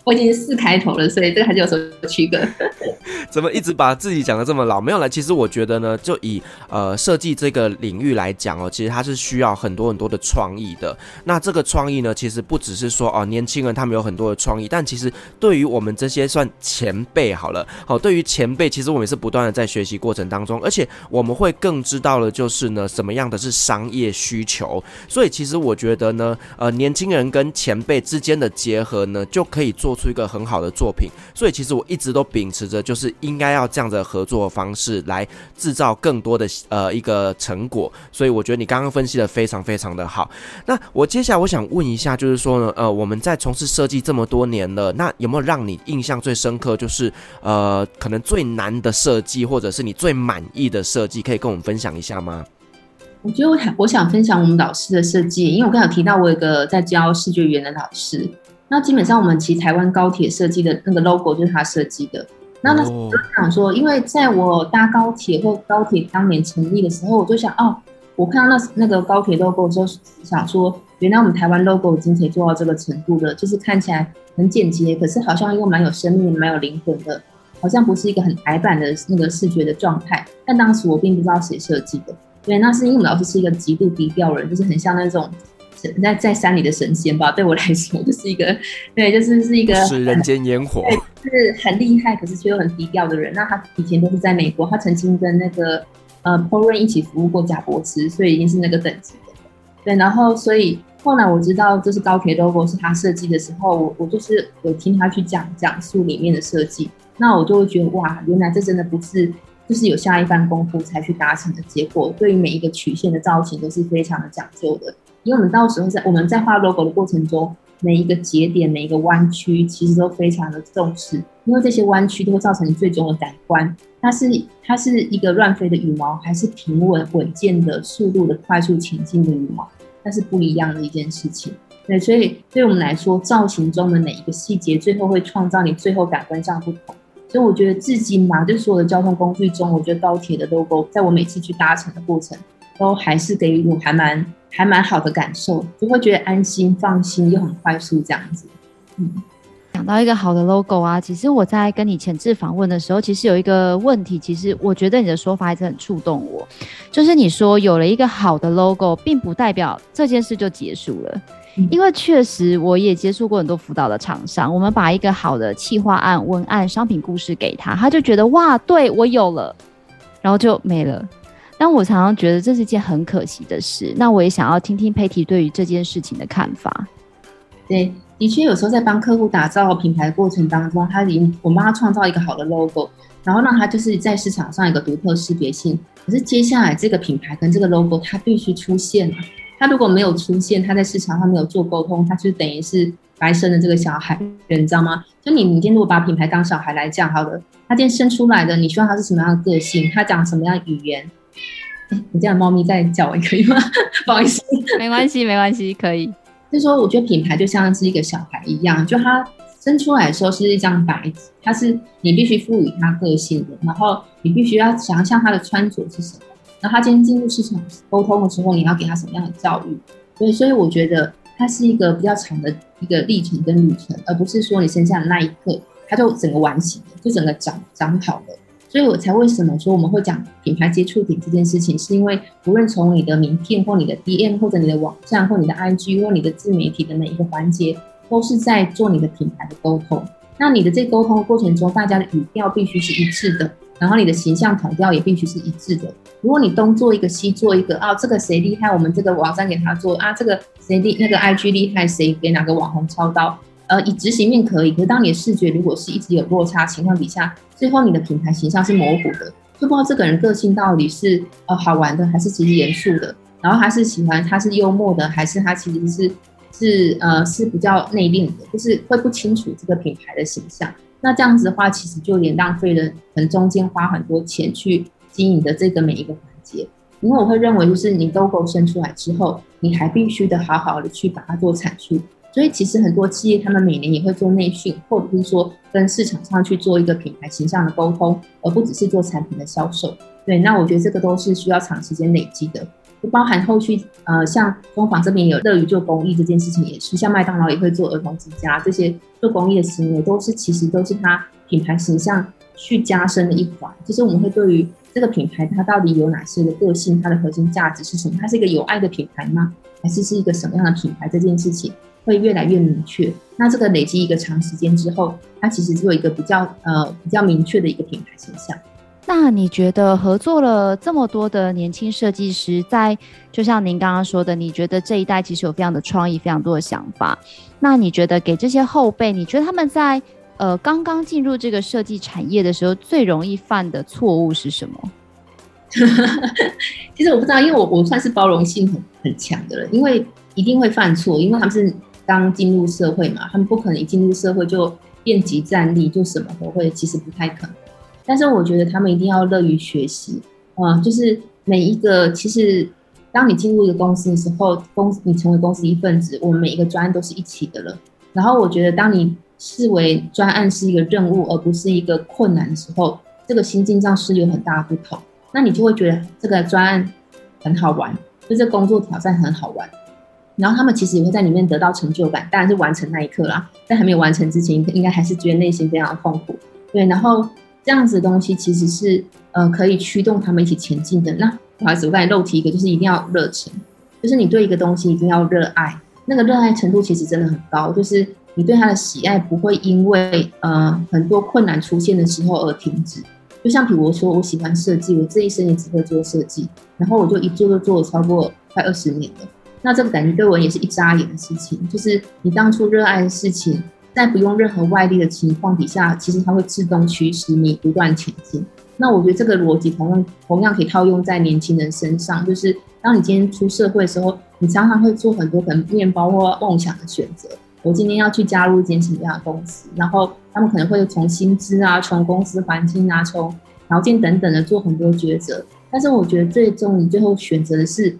Speaker 3: 我已经四开头了，所以这个还是有所区隔。
Speaker 2: 怎么一直把自己讲得这么老？没有了。其实我觉得呢，就以呃设计这个领域来讲哦，其实它是需要很多很多的创意的。那这个创意呢，其实不只是说哦，年轻人他们有很多的创意，但其实对于我们这些算前辈好了，好，对于前辈，其实我们也是不断的在学习过程当中，而且我们会更知道的就是呢，什么样的是商业需求。所以其实我觉得呢，呃，年轻人跟前辈之间的结合呢，就可以做出一个很好的作品，所以其实我一直都秉持着，就是应该要这样的合作方式来制造更多的呃一个成果。所以我觉得你刚刚分析的非常非常的好。那我接下来我想问一下，就是说呢，呃，我们在从事设计这么多年了，那有没有让你印象最深刻，就是呃可能最难的设计，或者是你最满意的设计，可以跟我们分享一下吗？
Speaker 3: 我觉得我想我想分享我们老师的设计，因为我刚才提到我有一个在教视觉语言的老师。那基本上，我们骑台湾高铁设计的那个 logo 就是他设计的。那那我就想说，因为在我搭高铁或高铁当年成立的时候，我就想，哦，我看到那那个高铁 logo 之后，想说，原来我们台湾 logo 已经可以做到这个程度了，就是看起来很简洁，可是好像又蛮有生命、蛮有灵魂的，好像不是一个很矮板的那个视觉的状态。但当时我并不知道谁设计的，对，那是因为我们老师是一个极度低调的人，就是很像那种。在在山里的神仙吧，对我来说就是一个，对，就是是一个
Speaker 2: 是人间烟火，
Speaker 3: 是很厉害，可是却又很低调的人。那他以前都是在美国，他曾经跟那个呃 Rand 一起服务过贾伯斯，所以已经是那个等级的。对，然后所以后来我知道这是高铁 logo 是他设计的时候，我我就是有听他去讲讲述里面的设计，那我就会觉得哇，原来这真的不是就是有下一番功夫才去达成的结果，对于每一个曲线的造型都是非常的讲究的。因为我们到时候在我们在画 logo 的过程中，每一个节点、每一个弯曲，其实都非常的重视，因为这些弯曲都会造成你最终的感官。它是它是一个乱飞的羽毛，还是平稳稳健的速度的快速前进的羽毛，那是不一样的一件事情。对，所以对我们来说，造型中的每一个细节，最后会创造你最后感官上不同。所以我觉得至今嘛，就所有的交通工具中，我觉得高铁的 logo，在我每次去搭乘的过程，都还是给予我还蛮。还蛮好的感受，就会觉得安心、放心又很快速这样子。嗯，
Speaker 1: 讲到一个好的 logo 啊，其实我在跟你前置访问的时候，其实有一个问题，其实我觉得你的说法还是很触动我，就是你说有了一个好的 logo，并不代表这件事就结束了，嗯、因为确实我也接触过很多辅导的厂商，我们把一个好的企划案、文案、商品故事给他，他就觉得哇，对我有了，然后就没了。但我常常觉得这是件很可惜的事。那我也想要听听 Patty 对于这件事情的看法。
Speaker 3: 对，的确有时候在帮客户打造品牌的过程当中，他已经我帮他创造一个好的 logo，然后让他就是在市场上有一个独特识别性。可是接下来这个品牌跟这个 logo 它必须出现了。他如果没有出现，他在市场上没有做沟通，他就等于是白生的这个小孩，你知道吗？就你，你今天如果把品牌当小孩来讲，好的，他今天生出来的，你希望他是什么样的个性？他讲什么样的语言？你这样猫咪在叫，可以吗？不好意思，
Speaker 1: 没关系，没关系，可以。
Speaker 3: 就是说，我觉得品牌就像是一个小孩一样，就他生出来的时候是一张白纸，它是你必须赋予他个性的，然后你必须要想象他的穿着是什么，然后他今天进入市场沟通的时候，你要给他什么样的教育？所以，所以我觉得它是一个比较长的一个历程跟旅程，而不是说你生下的那一刻，它就整个完形了，就整个长长好了。所以我才为什么说我们会讲品牌接触点这件事情，是因为无论从你的名片或你的 DM 或者你的网站或你的 IG 或你的自媒体的每一个环节，都是在做你的品牌的沟通。那你的这沟通过程中，大家的语调必须是一致的，然后你的形象统调也必须是一致的。如果你东做一个西做一个，啊，这个谁厉害，我们这个网站给他做啊，这个谁厉那个 IG 厉害，谁给哪个网红操刀。呃，以执行面可以，可是当你的视觉如果是一直有落差情况底下，最后你的品牌形象是模糊的，就不知道这个人个性到底是呃好玩的，还是其实严肃的，然后他是喜欢他是幽默的，还是他其实是是呃是比较内敛的，就是会不清楚这个品牌的形象。那这样子的话，其实就有点浪费了，可能中间花很多钱去经营的这个每一个环节。因为我会认为，就是你 logo 生出来之后，你还必须得好好的去把它做阐述。所以其实很多企业，他们每年也会做内训，或者是说跟市场上去做一个品牌形象的沟通，而不只是做产品的销售。对，那我觉得这个都是需要长时间累积的，就包含后续呃，像工坊这边有乐于做公益这件事情，也是像麦当劳也会做儿童之家这些做公益的行为，都是其实都是它品牌形象去加深的一环。就是我们会对于这个品牌它到底有哪些的个性，它的核心价值是什么？它是一个有爱的品牌吗？还是是一个什么样的品牌？这件事情会越来越明确。那这个累积一个长时间之后，它其实就有一个比较呃比较明确的一个品牌形象。
Speaker 1: 那你觉得合作了这么多的年轻设计师，在就像您刚刚说的，你觉得这一代其实有非常的创意，非常多的想法。那你觉得给这些后辈，你觉得他们在呃刚刚进入这个设计产业的时候，最容易犯的错误是什么？
Speaker 3: 其实我不知道，因为我我算是包容性很很强的人，因为一定会犯错，因为他们是刚进入社会嘛，他们不可能一进入社会就变即战力，就什么都会，其实不太可能。但是我觉得他们一定要乐于学习，啊、嗯，就是每一个其实，当你进入一个公司的时候，公你成为公司一份子，我们每一个专案都是一起的了。然后我觉得，当你视为专案是一个任务，而不是一个困难的时候，这个心境上是有很大的不同。那你就会觉得这个专案很好玩，就这工作挑战很好玩。然后他们其实也会在里面得到成就感，当然是完成那一刻啦。在还没有完成之前，应该还是觉得内心非常痛苦。对，然后。这样子的东西其实是呃可以驱动他们一起前进的。那不好意思，我刚才漏提一个，就是一定要热情，就是你对一个东西一定要热爱，那个热爱程度其实真的很高，就是你对它的喜爱不会因为呃很多困难出现的时候而停止。就像比如说，我喜欢设计，我这一生也只会做设计，然后我就一做就做了超过快二十年了。那这个感觉对我也是一眨眼的事情，就是你当初热爱的事情。在不用任何外力的情况底下，其实它会自动驱使你不断前进。那我觉得这个逻辑同样同样可以套用在年轻人身上，就是当你今天出社会的时候，你常常会做很多可能面包或梦想的选择。我今天要去加入一间什么样的公司，然后他们可能会从薪资啊、从公司环境啊、从条件等等的做很多抉择。但是我觉得最终你最后选择的是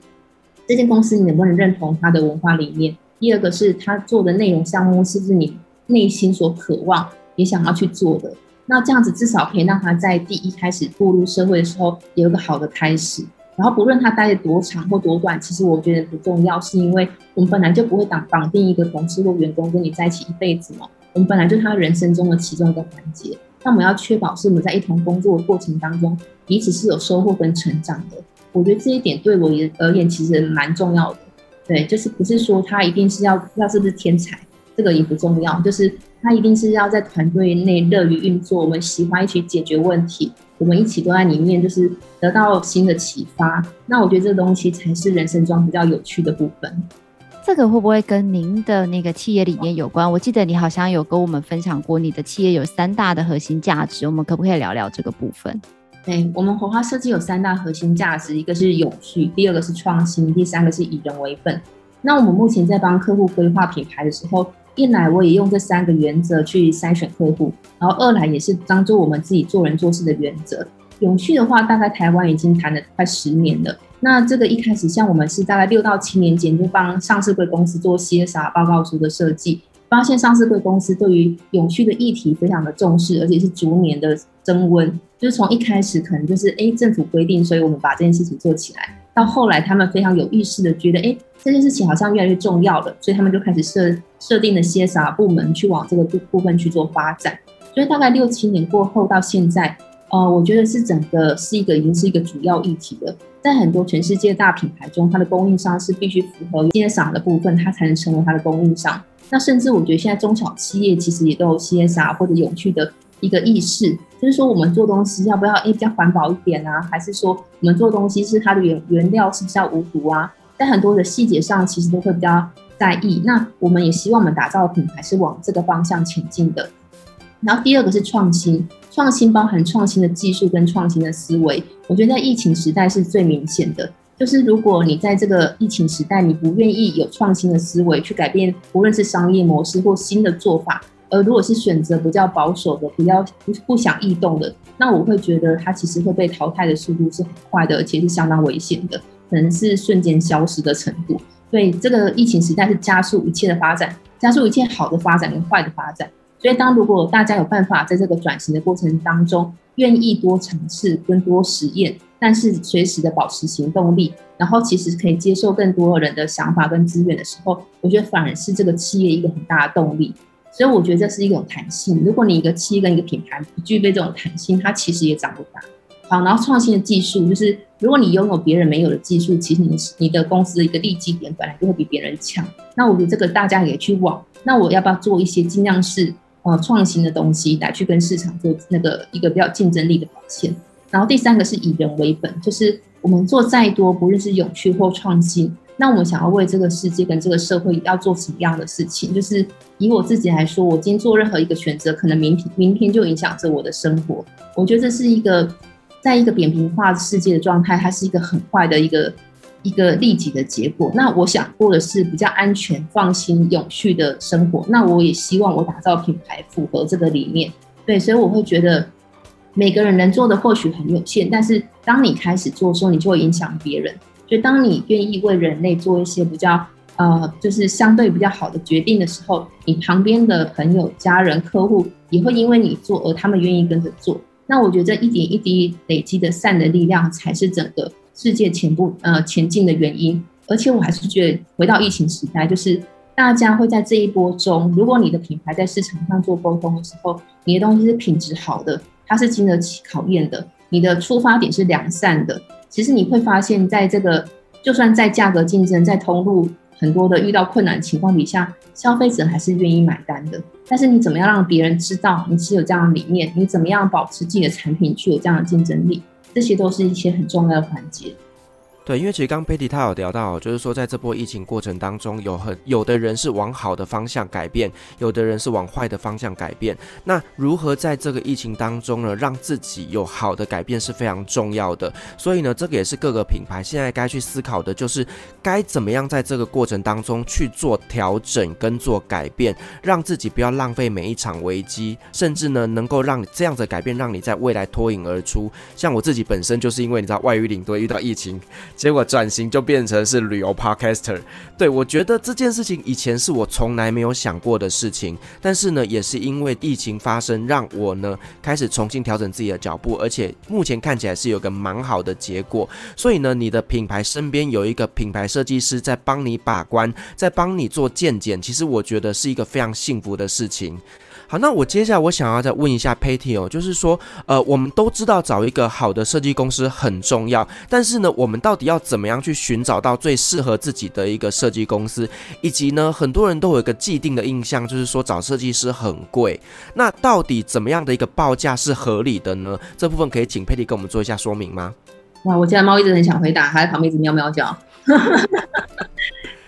Speaker 3: 这间公司你能不能认同它的文化理念。第二个是他做的内容项目是不是你内心所渴望也想要去做的，那这样子至少可以让他在第一开始步入社会的时候有一个好的开始。然后不论他待的多长或多短，其实我觉得不重要，是因为我们本来就不会绑绑定一个同事或员工跟你在一起一辈子嘛。我们本来就是他人生中的其中一个环节。那我们要确保是我们在一同工作的过程当中，彼此是有收获跟成长的。我觉得这一点对我而言其实蛮重要的。对，就是不是说他一定是要要是不是天才。这个也不重要，就是他一定是要在团队内乐于运作，我们喜欢一起解决问题，我们一起都在里面，就是得到新的启发。那我觉得这个东西才是人生中比较有趣的部分。
Speaker 1: 这个会不会跟您的那个企业理念有关？我记得你好像有跟我们分享过，你的企业有三大的核心价值，我们可不可以聊聊这个部分？
Speaker 3: 对，我们火花设计有三大核心价值，一个是永续，第二个是创新，第三个是以人为本。那我们目前在帮客户规划品牌的时候，一来我也用这三个原则去筛选客户，然后二来也是当做我们自己做人做事的原则。永续的话，大概台湾已经谈了快十年了。那这个一开始，像我们是大概六到七年前就帮上市柜公司做 CSR 报告书的设计，发现上市贵公司对于永续的议题非常的重视，而且是逐年的增温。就是从一开始可能就是哎政府规定，所以我们把这件事情做起来。到后来，他们非常有意识的觉得，哎，这件事情好像越来越重要了，所以他们就开始设设定了 CSR 部门去往这个部部分去做发展。所以大概六七年过后到现在，呃，我觉得是整个是一个已经是一个主要议题了。在很多全世界大品牌中，它的供应商是必须符合 CSR 的部分，它才能成为它的供应商。那甚至我觉得现在中小企业其实也都有 CSR 或者永续的。一个意识，就是说我们做东西要不要诶比较环保一点啊？还是说我们做东西是它的原原料是比较无毒啊？在很多的细节上，其实都会比较在意。那我们也希望我们打造的品牌是往这个方向前进的。然后第二个是创新，创新包含创新的技术跟创新的思维。我觉得在疫情时代是最明显的，就是如果你在这个疫情时代，你不愿意有创新的思维去改变，无论是商业模式或新的做法。而如果是选择比较保守的，比较不不想异动的，那我会觉得它其实会被淘汰的速度是很快的，而且是相当危险的，可能是瞬间消失的程度。所以这个疫情时代是加速一切的发展，加速一切好的发展跟坏的发展。所以，当如果大家有办法在这个转型的过程当中，愿意多尝试跟多实验，但是随时的保持行动力，然后其实可以接受更多人的想法跟资源的时候，我觉得反而是这个企业一个很大的动力。所以，我觉得这是一种弹性。如果你一个企业跟一个品牌不具备这种弹性，它其实也长不大。好，然后创新的技术就是，如果你拥有别人没有的技术，其实你你的公司的一个利基点本来就会比别人强。那我觉得这个大家也去往。那我要不要做一些尽量是？呃，创新的东西来去跟市场做那个一个比较竞争力的表现。然后第三个是以人为本，就是我们做再多，不论是永续或创新，那我们想要为这个世界跟这个社会要做什么样的事情？就是以我自己来说，我今天做任何一个选择，可能明天明天就影响着我的生活。我觉得这是一个在一个扁平化世界的状态，它是一个很坏的一个。一个利己的结果。那我想过的是比较安全、放心、永续的生活。那我也希望我打造品牌符合这个理念。对，所以我会觉得每个人能做的或许很有限，但是当你开始做的时候，你就会影响别人。所以当你愿意为人类做一些比较呃，就是相对比较好的决定的时候，你旁边的朋友、家人、客户也会因为你做而他们愿意跟着做。那我觉得一点一滴累积的善的力量，才是整个。世界前部呃前进的原因，而且我还是觉得回到疫情时代，就是大家会在这一波中，如果你的品牌在市场上做沟通的时候，你的东西是品质好的，它是经得起考验的，你的出发点是良善的，其实你会发现在这个就算在价格竞争、在通路很多的遇到困难情况底下，消费者还是愿意买单的。但是你怎么样让别人知道你是有这样的理念？你怎么样保持自己的产品具有这样的竞争力？这些都是一些很重要的环节。
Speaker 2: 对，因为其实刚刚 Patty 他有聊到，就是说在这波疫情过程当中，有很有的人是往好的方向改变，有的人是往坏的方向改变。那如何在这个疫情当中呢，让自己有好的改变是非常重要的。所以呢，这个也是各个品牌现在该去思考的，就是该怎么样在这个过程当中去做调整跟做改变，让自己不要浪费每一场危机，甚至呢，能够让这样子的改变让你在未来脱颖而出。像我自己本身就是因为你知道外遇领队遇到疫情。结果转型就变成是旅游 podcaster，对，我觉得这件事情以前是我从来没有想过的事情，但是呢，也是因为疫情发生，让我呢开始重新调整自己的脚步，而且目前看起来是有个蛮好的结果。所以呢，你的品牌身边有一个品牌设计师在帮你把关，在帮你做健检，其实我觉得是一个非常幸福的事情。好，那我接下来我想要再问一下 Patty 哦，就是说，呃，我们都知道找一个好的设计公司很重要，但是呢，我们到底要怎么样去寻找到最适合自己的一个设计公司？以及呢，很多人都有一个既定的印象，就是说找设计师很贵。那到底怎么样的一个报价是合理的呢？这部分可以请 Patty 跟我们做一下说明吗？
Speaker 3: 哇，我家猫一直很想回答，还在旁边一直喵喵叫。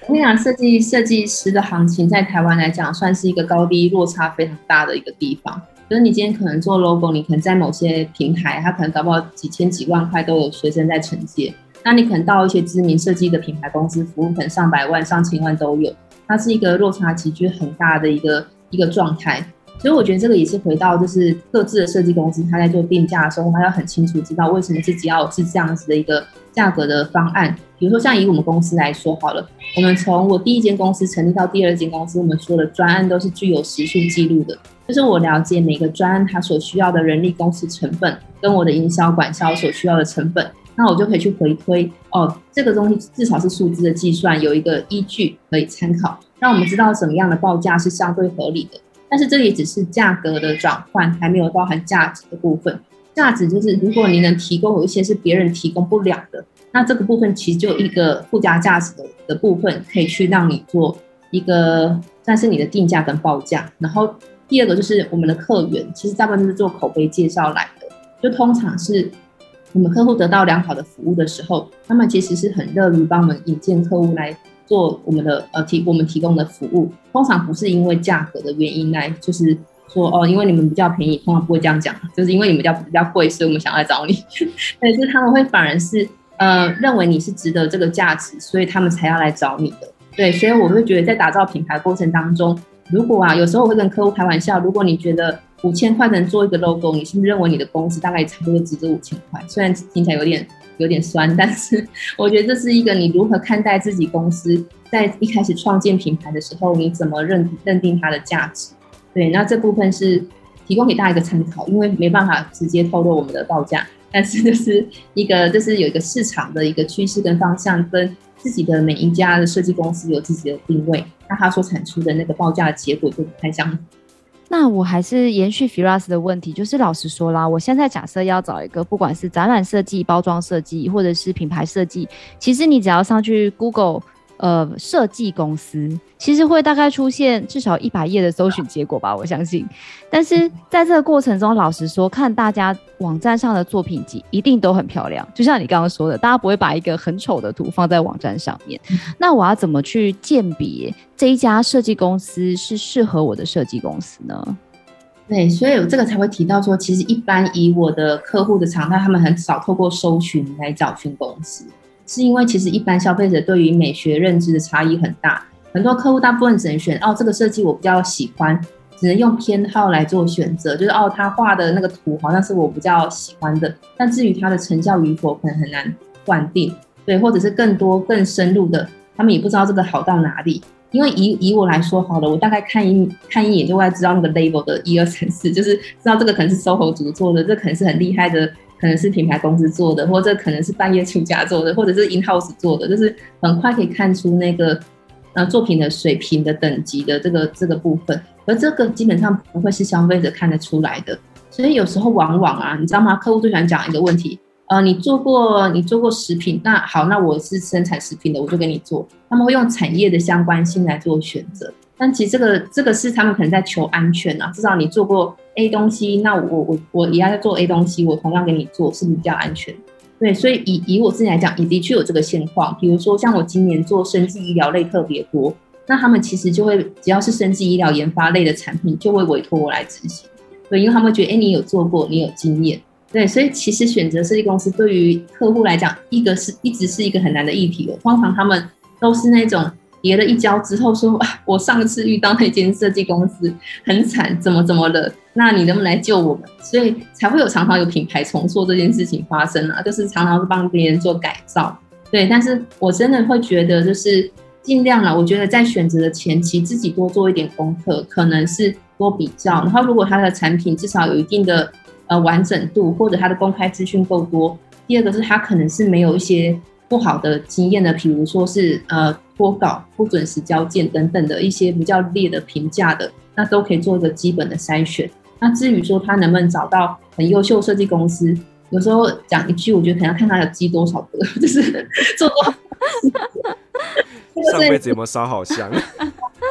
Speaker 3: 我跟你讲，设计设计师的行情在台湾来讲，算是一个高低落差非常大的一个地方。就是你今天可能做 logo，你可能在某些平台，它可能搞不好几千几万块都有学生在承接。那你可能到一些知名设计的品牌公司服务，可能上百万、上千万都有。它是一个落差极具很大的一个一个状态。所以我觉得这个也是回到，就是各自的设计公司，他在做定价的时候，他要很清楚知道为什么自己要是这样子的一个价格的方案。比如说，像以我们公司来说好了，我们从我第一间公司成立到第二间公司，我们说的专案都是具有时数记录的，就是我了解每个专案它所需要的人力、公司成本，跟我的营销管销所需要的成本，那我就可以去回推哦，这个东西至少是数字的计算，有一个依据可以参考，让我们知道什么样的报价是相对合理的。但是这里只是价格的转换，还没有包含价值的部分。价值就是如果你能提供有一些是别人提供不了的。那这个部分其实就一个附加价值的的部分，可以去让你做一个算是你的定价跟报价。然后第二个就是我们的客源，其实大部分都是做口碑介绍来的。就通常是我们客户得到良好的服务的时候，他们其实是很乐于帮我们引荐客户来做我们的呃提我们提供的服务。通常不是因为价格的原因来，就是说哦，因为你们比较便宜，通常不会这样讲，就是因为你们比较比较贵，所以我们想来找你。但是他们会反而是。呃，认为你是值得这个价值，所以他们才要来找你的。对，所以我会觉得在打造品牌过程当中，如果啊，有时候我会跟客户开玩笑，如果你觉得五千块能做一个 logo，你是不是认为你的公司大概差不多值这五千块？虽然听起来有点有点酸，但是我觉得这是一个你如何看待自己公司在一开始创建品牌的时候，你怎么认认定它的价值？对，那这部分是提供给大家一个参考，因为没办法直接透露我们的报价，但是就是一个就是有一个市场的一个趋势跟方向，跟自己的每一家的设计公司有自己的定位，那它所产出的那个报价的结果就不太相同。
Speaker 1: 那我还是延续 Firas 的问题，就是老实说啦，我现在假设要找一个，不管是展览设计、包装设计，或者是品牌设计，其实你只要上去 Google。呃，设计公司其实会大概出现至少一百页的搜寻结果吧，我相信。但是在这个过程中，老实说，看大家网站上的作品集一定都很漂亮，就像你刚刚说的，大家不会把一个很丑的图放在网站上面。那我要怎么去鉴别这一家设计公司是适合我的设计公司呢？
Speaker 3: 对，所以我这个才会提到说，其实一般以我的客户的常态，他们很少透过搜寻来找寻公司。是因为其实一般消费者对于美学认知的差异很大，很多客户大部分只能选哦，这个设计我比较喜欢，只能用偏好来做选择，就是哦，他画的那个图好像是我比较喜欢的，但至于它的成效与否，可能很难断定。对，或者是更多更深入的，他们也不知道这个好到哪里。因为以以我来说好了，我大概看一看一眼就会知道那个 label 的一二三四，就是知道这个可能是 SOHO 族做的，这可能是很厉害的。可能是品牌公司做的，或者可能是半夜出家做的，或者是 in house 做的，就是很快可以看出那个呃作品的水平的等级的这个这个部分，而这个基本上不会是消费者看得出来的。所以有时候往往啊，你知道吗？客户最喜欢讲一个问题，呃，你做过你做过食品，那好，那我是生产食品的，我就给你做。他们会用产业的相关性来做选择。但其实这个这个是他们可能在求安全啊，至少你做过 A 东西，那我我我也要做 A 东西，我同样给你做，是不是比较安全？对，所以以以我自己来讲，也的确有这个现况。比如说像我今年做生技医疗类特别多，那他们其实就会只要是生技医疗研发类的产品，就会委托我来执行。对，因为他们觉得，哎，你有做过，你有经验。对，所以其实选择设计公司对于客户来讲，一个是一直是一个很难的议题哦。通常他们都是那种。跌了一跤之后说，我上次遇到那间设计公司很惨，怎么怎么了？那你能不能来救我们？所以才会有常常有品牌重塑这件事情发生啊，就是常常是帮别人做改造。对，但是我真的会觉得，就是尽量了。我觉得在选择的前期，自己多做一点功课，可能是多比较。然后，如果他的产品至少有一定的呃完整度，或者他的公开资讯够多。第二个是他可能是没有一些不好的经验的，比如说是呃。脱稿、不准时交件等等的一些比较劣的评价的，那都可以做一个基本的筛选。那至于说他能不能找到很优秀设计公司，有时候讲一句，我觉得可能要看他有积多少个，就是做多少。
Speaker 2: 上辈子有没有烧好香？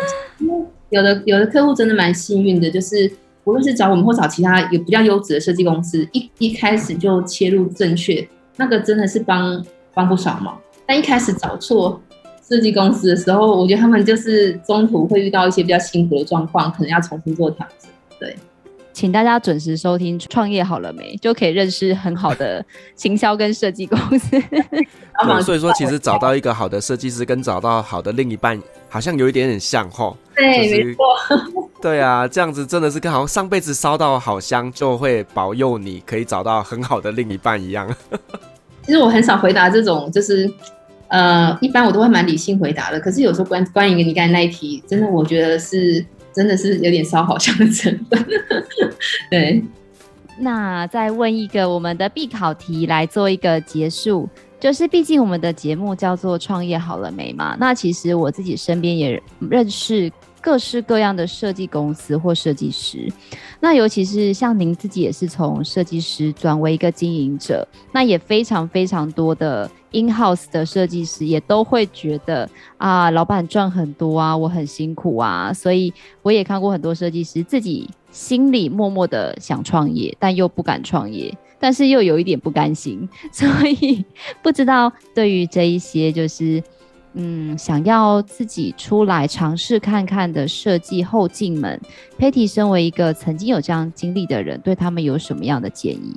Speaker 3: 有的有的客户真的蛮幸运的，就是无论是找我们或找其他有比较优质的设计公司，一一开始就切入正确，那个真的是帮帮不少忙。但一开始找错。设计公司的时候，我觉得他们就是中途会遇到一些比较辛苦的状况，可能要重新做调整。对，
Speaker 1: 请大家准时收听《创业好了没》，就可以认识很好的行销跟设计公司。
Speaker 2: 对，所以说其实找到一个好的设计师跟找到好的另一半，好像有一点点像齁。
Speaker 3: 对，
Speaker 2: 就是、
Speaker 3: 没错。
Speaker 2: 对啊，这样子真的是跟好像上辈子烧到好香，就会保佑你可以找到很好的另一半一样。
Speaker 3: 其实我很少回答这种，就是。呃，一般我都会蛮理性回答的，可是有时候关关于你刚才那一题，真的我觉得是真的是有点烧好香的成分。对，
Speaker 1: 那再问一个我们的必考题来做一个结束，就是毕竟我们的节目叫做创业好了没嘛？那其实我自己身边也认识。各式各样的设计公司或设计师，那尤其是像您自己也是从设计师转为一个经营者，那也非常非常多的 in house 的设计师也都会觉得啊，老板赚很多啊，我很辛苦啊，所以我也看过很多设计师自己心里默默的想创业，但又不敢创业，但是又有一点不甘心，所以不知道对于这一些就是。嗯，想要自己出来尝试看看的设计后进们，Patty 身为一个曾经有这样经历的人，对他们有什么样的建议？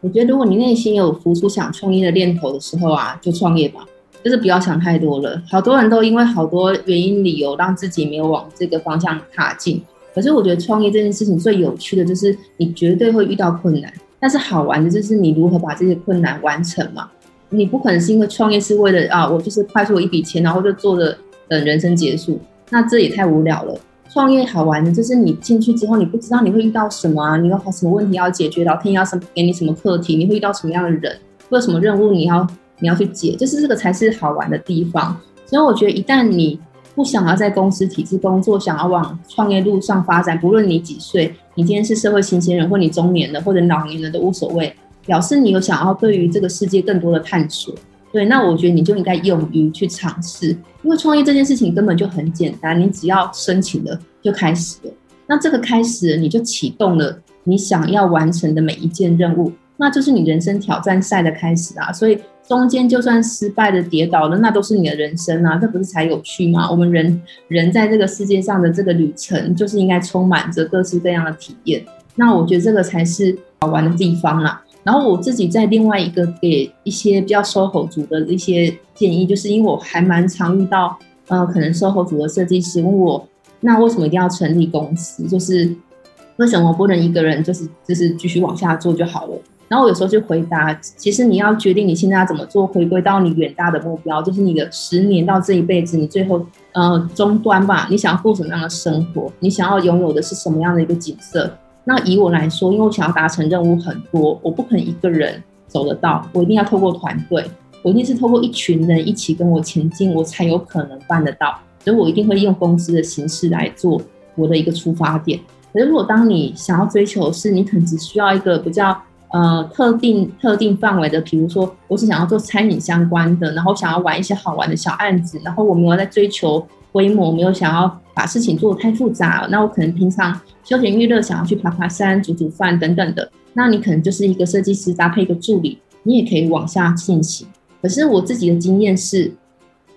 Speaker 3: 我觉得，如果你内心有浮出想创业的念头的时候啊，就创业吧，就是不要想太多了。好多人都因为好多原因理由，让自己没有往这个方向踏进。可是我觉得创业这件事情最有趣的就是你绝对会遇到困难，但是好玩的就是你如何把这些困难完成嘛。你不可能是因为创业是为了啊，我就是快速一笔钱，然后就做着等人生结束，那这也太无聊了。创业好玩的，就是你进去之后，你不知道你会遇到什么啊，你有什么问题要解决，老天要什么给你什么课题，你会遇到什么样的人，或者什么任务你要你要去解，就是这个才是好玩的地方。所以我觉得，一旦你不想要在公司体制工作，想要往创业路上发展，不论你几岁，你今天是社会新鲜人，或你中年的，或者老年人都无所谓，表示你有想要对于这个世界更多的探索。对，那我觉得你就应该勇于去尝试，因为创业这件事情根本就很简单，你只要申请了就开始了。那这个开始，你就启动了你想要完成的每一件任务，那就是你人生挑战赛的开始啊。所以中间就算失败的跌倒了，那都是你的人生啊，这不是才有趣吗？我们人人在这个世界上的这个旅程，就是应该充满着各式各样的体验。那我觉得这个才是好玩的地方啦。然后我自己在另外一个给一些比较 SOHO 组的一些建议，就是因为我还蛮常遇到，呃，可能 SOHO 组的设计师问我，那为什么一定要成立公司？就是为什么不能一个人就是就是继续往下做就好了？然后我有时候就回答，其实你要决定你现在要怎么做，回归到你远大的目标，就是你的十年到这一辈子，你最后呃终端吧，你想要过什么样的生活？你想要拥有的是什么样的一个景色？那以我来说，因为我想要达成任务很多，我不可能一个人走得到，我一定要透过团队，我一定是透过一群人一起跟我前进，我才有可能办得到。所以我一定会用公司的形式来做我的一个出发点。可是如果当你想要追求是，你可能只需要一个比较呃特定特定范围的，比如说我是想要做餐饮相关的，然后想要玩一些好玩的小案子，然后我没有在追求规模，没有想要把事情做得太复杂，那我可能平常。休闲娱乐，想要去爬爬山、煮煮饭等等的，那你可能就是一个设计师搭配一个助理，你也可以往下进行。可是我自己的经验是，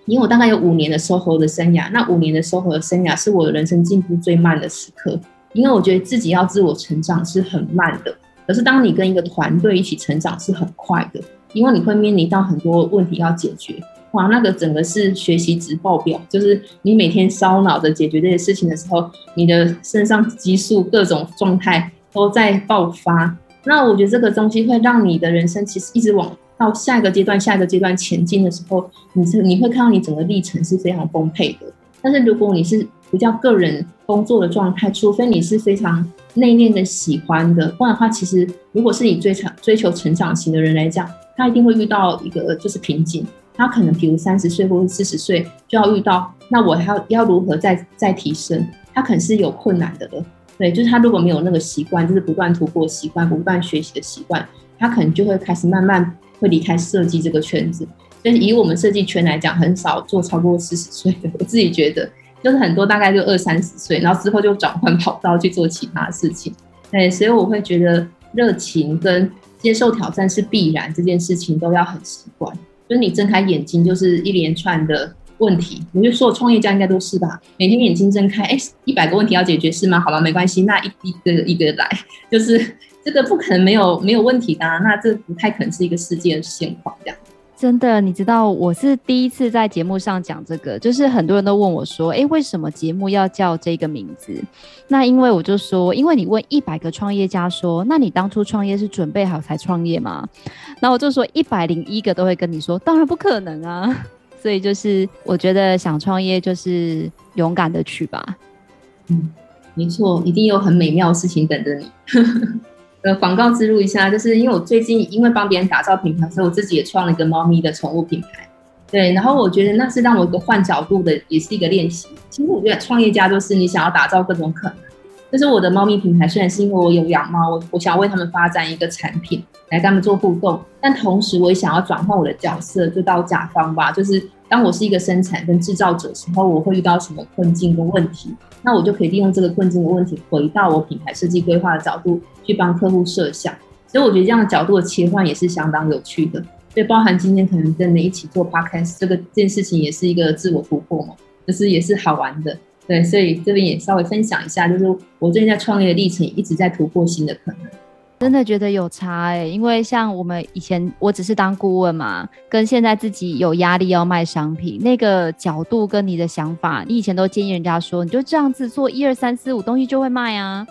Speaker 3: 因为我大概有五年的 SOHO 的生涯，那五年的 SOHO 的生涯是我的人生进步最慢的时刻，因为我觉得自己要自我成长是很慢的。可是当你跟一个团队一起成长是很快的，因为你会面临到很多问题要解决。哇，那个整个是学习值爆表，就是你每天烧脑的解决这些事情的时候，你的身上激素各种状态都在爆发。那我觉得这个东西会让你的人生其实一直往到下一个阶段、下一个阶段前进的时候，你是你会看到你整个历程是非常丰沛的。但是如果你是比较个人工作的状态，除非你是非常内敛的喜欢的，不然的话，其实如果是你追长追求成长型的人来讲，他一定会遇到一个就是瓶颈。他可能比如三十岁或者四十岁就要遇到，那我还要要如何再再提升？他可能是有困难的了，对，就是他如果没有那个习惯，就是不断突破习惯、不断学习的习惯，他可能就会开始慢慢会离开设计这个圈子。所以以我们设计圈来讲，很少做超过四十岁的。我自己觉得，就是很多大概就二三十岁，然后之后就转换跑道去做其他事情。对，所以我会觉得热情跟接受挑战是必然，这件事情都要很习惯。就是你睁开眼睛，就是一连串的问题。我就说，创业家应该都是吧？每天眼睛睁开，哎，一百个问题要解决是吗？好了，没关系，那一一个一个来，就是这个不可能没有没有问题的，那这不太可能是一个世界的现况这样。
Speaker 1: 真的，你知道我是第一次在节目上讲这个，就是很多人都问我说：“诶，为什么节目要叫这个名字？”那因为我就说，因为你问一百个创业家说：“那你当初创业是准备好才创业吗？”那我就说一百零一个都会跟你说：“当然不可能啊！” 所以就是我觉得想创业就是勇敢的去吧。
Speaker 3: 嗯，没错，一定有很美妙的事情等着你。呃，广告植入一下，就是因为我最近因为帮别人打造品牌，所以我自己也创了一个猫咪的宠物品牌。对，然后我觉得那是让我一个换角度的，也是一个练习。其实我觉得创业家就是你想要打造各种可能。就是我的猫咪品牌，虽然是因为我有养猫，我我想要为他们发展一个产品来跟他们做互动，但同时我也想要转换我的角色，就到甲方吧。就是当我是一个生产跟制造者时候，我会遇到什么困境跟问题，那我就可以利用这个困境的问题，回到我品牌设计规划的角度去帮客户设想。所以我觉得这样的角度的切换也是相当有趣的。所以包含今天可能跟你一起做 podcast 这个这件事情，也是一个自我突破嘛，就是也是好玩的。对，所以这边也稍微分享一下，就是我最近在创业的历程，一直在突破新的可能。
Speaker 1: 真的觉得有差哎、欸，因为像我们以前，我只是当顾问嘛，跟现在自己有压力要卖商品，那个角度跟你的想法，你以前都建议人家说，你就这样子做一二三四五东西就会卖啊。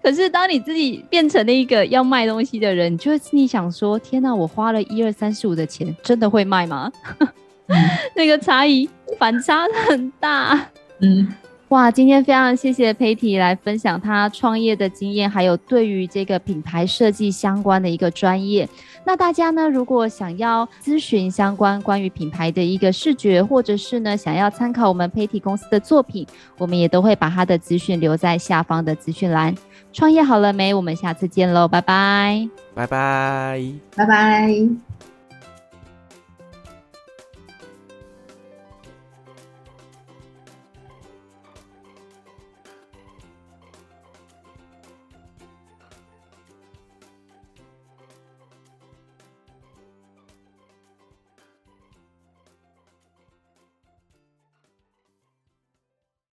Speaker 1: 可是当你自己变成了一个要卖东西的人，你就会心里想说，天哪，我花了一二三四五的钱，真的会卖吗？嗯、那个差异反差很大。嗯。哇，今天非常谢谢裴婷来分享她创业的经验，还有对于这个品牌设计相关的一个专业。那大家呢，如果想要咨询相关关于品牌的一个视觉，或者是呢想要参考我们裴婷公司的作品，我们也都会把他的资讯留在下方的资讯栏。创业好了没？我们下次见喽，拜拜，
Speaker 2: 拜拜，
Speaker 3: 拜拜。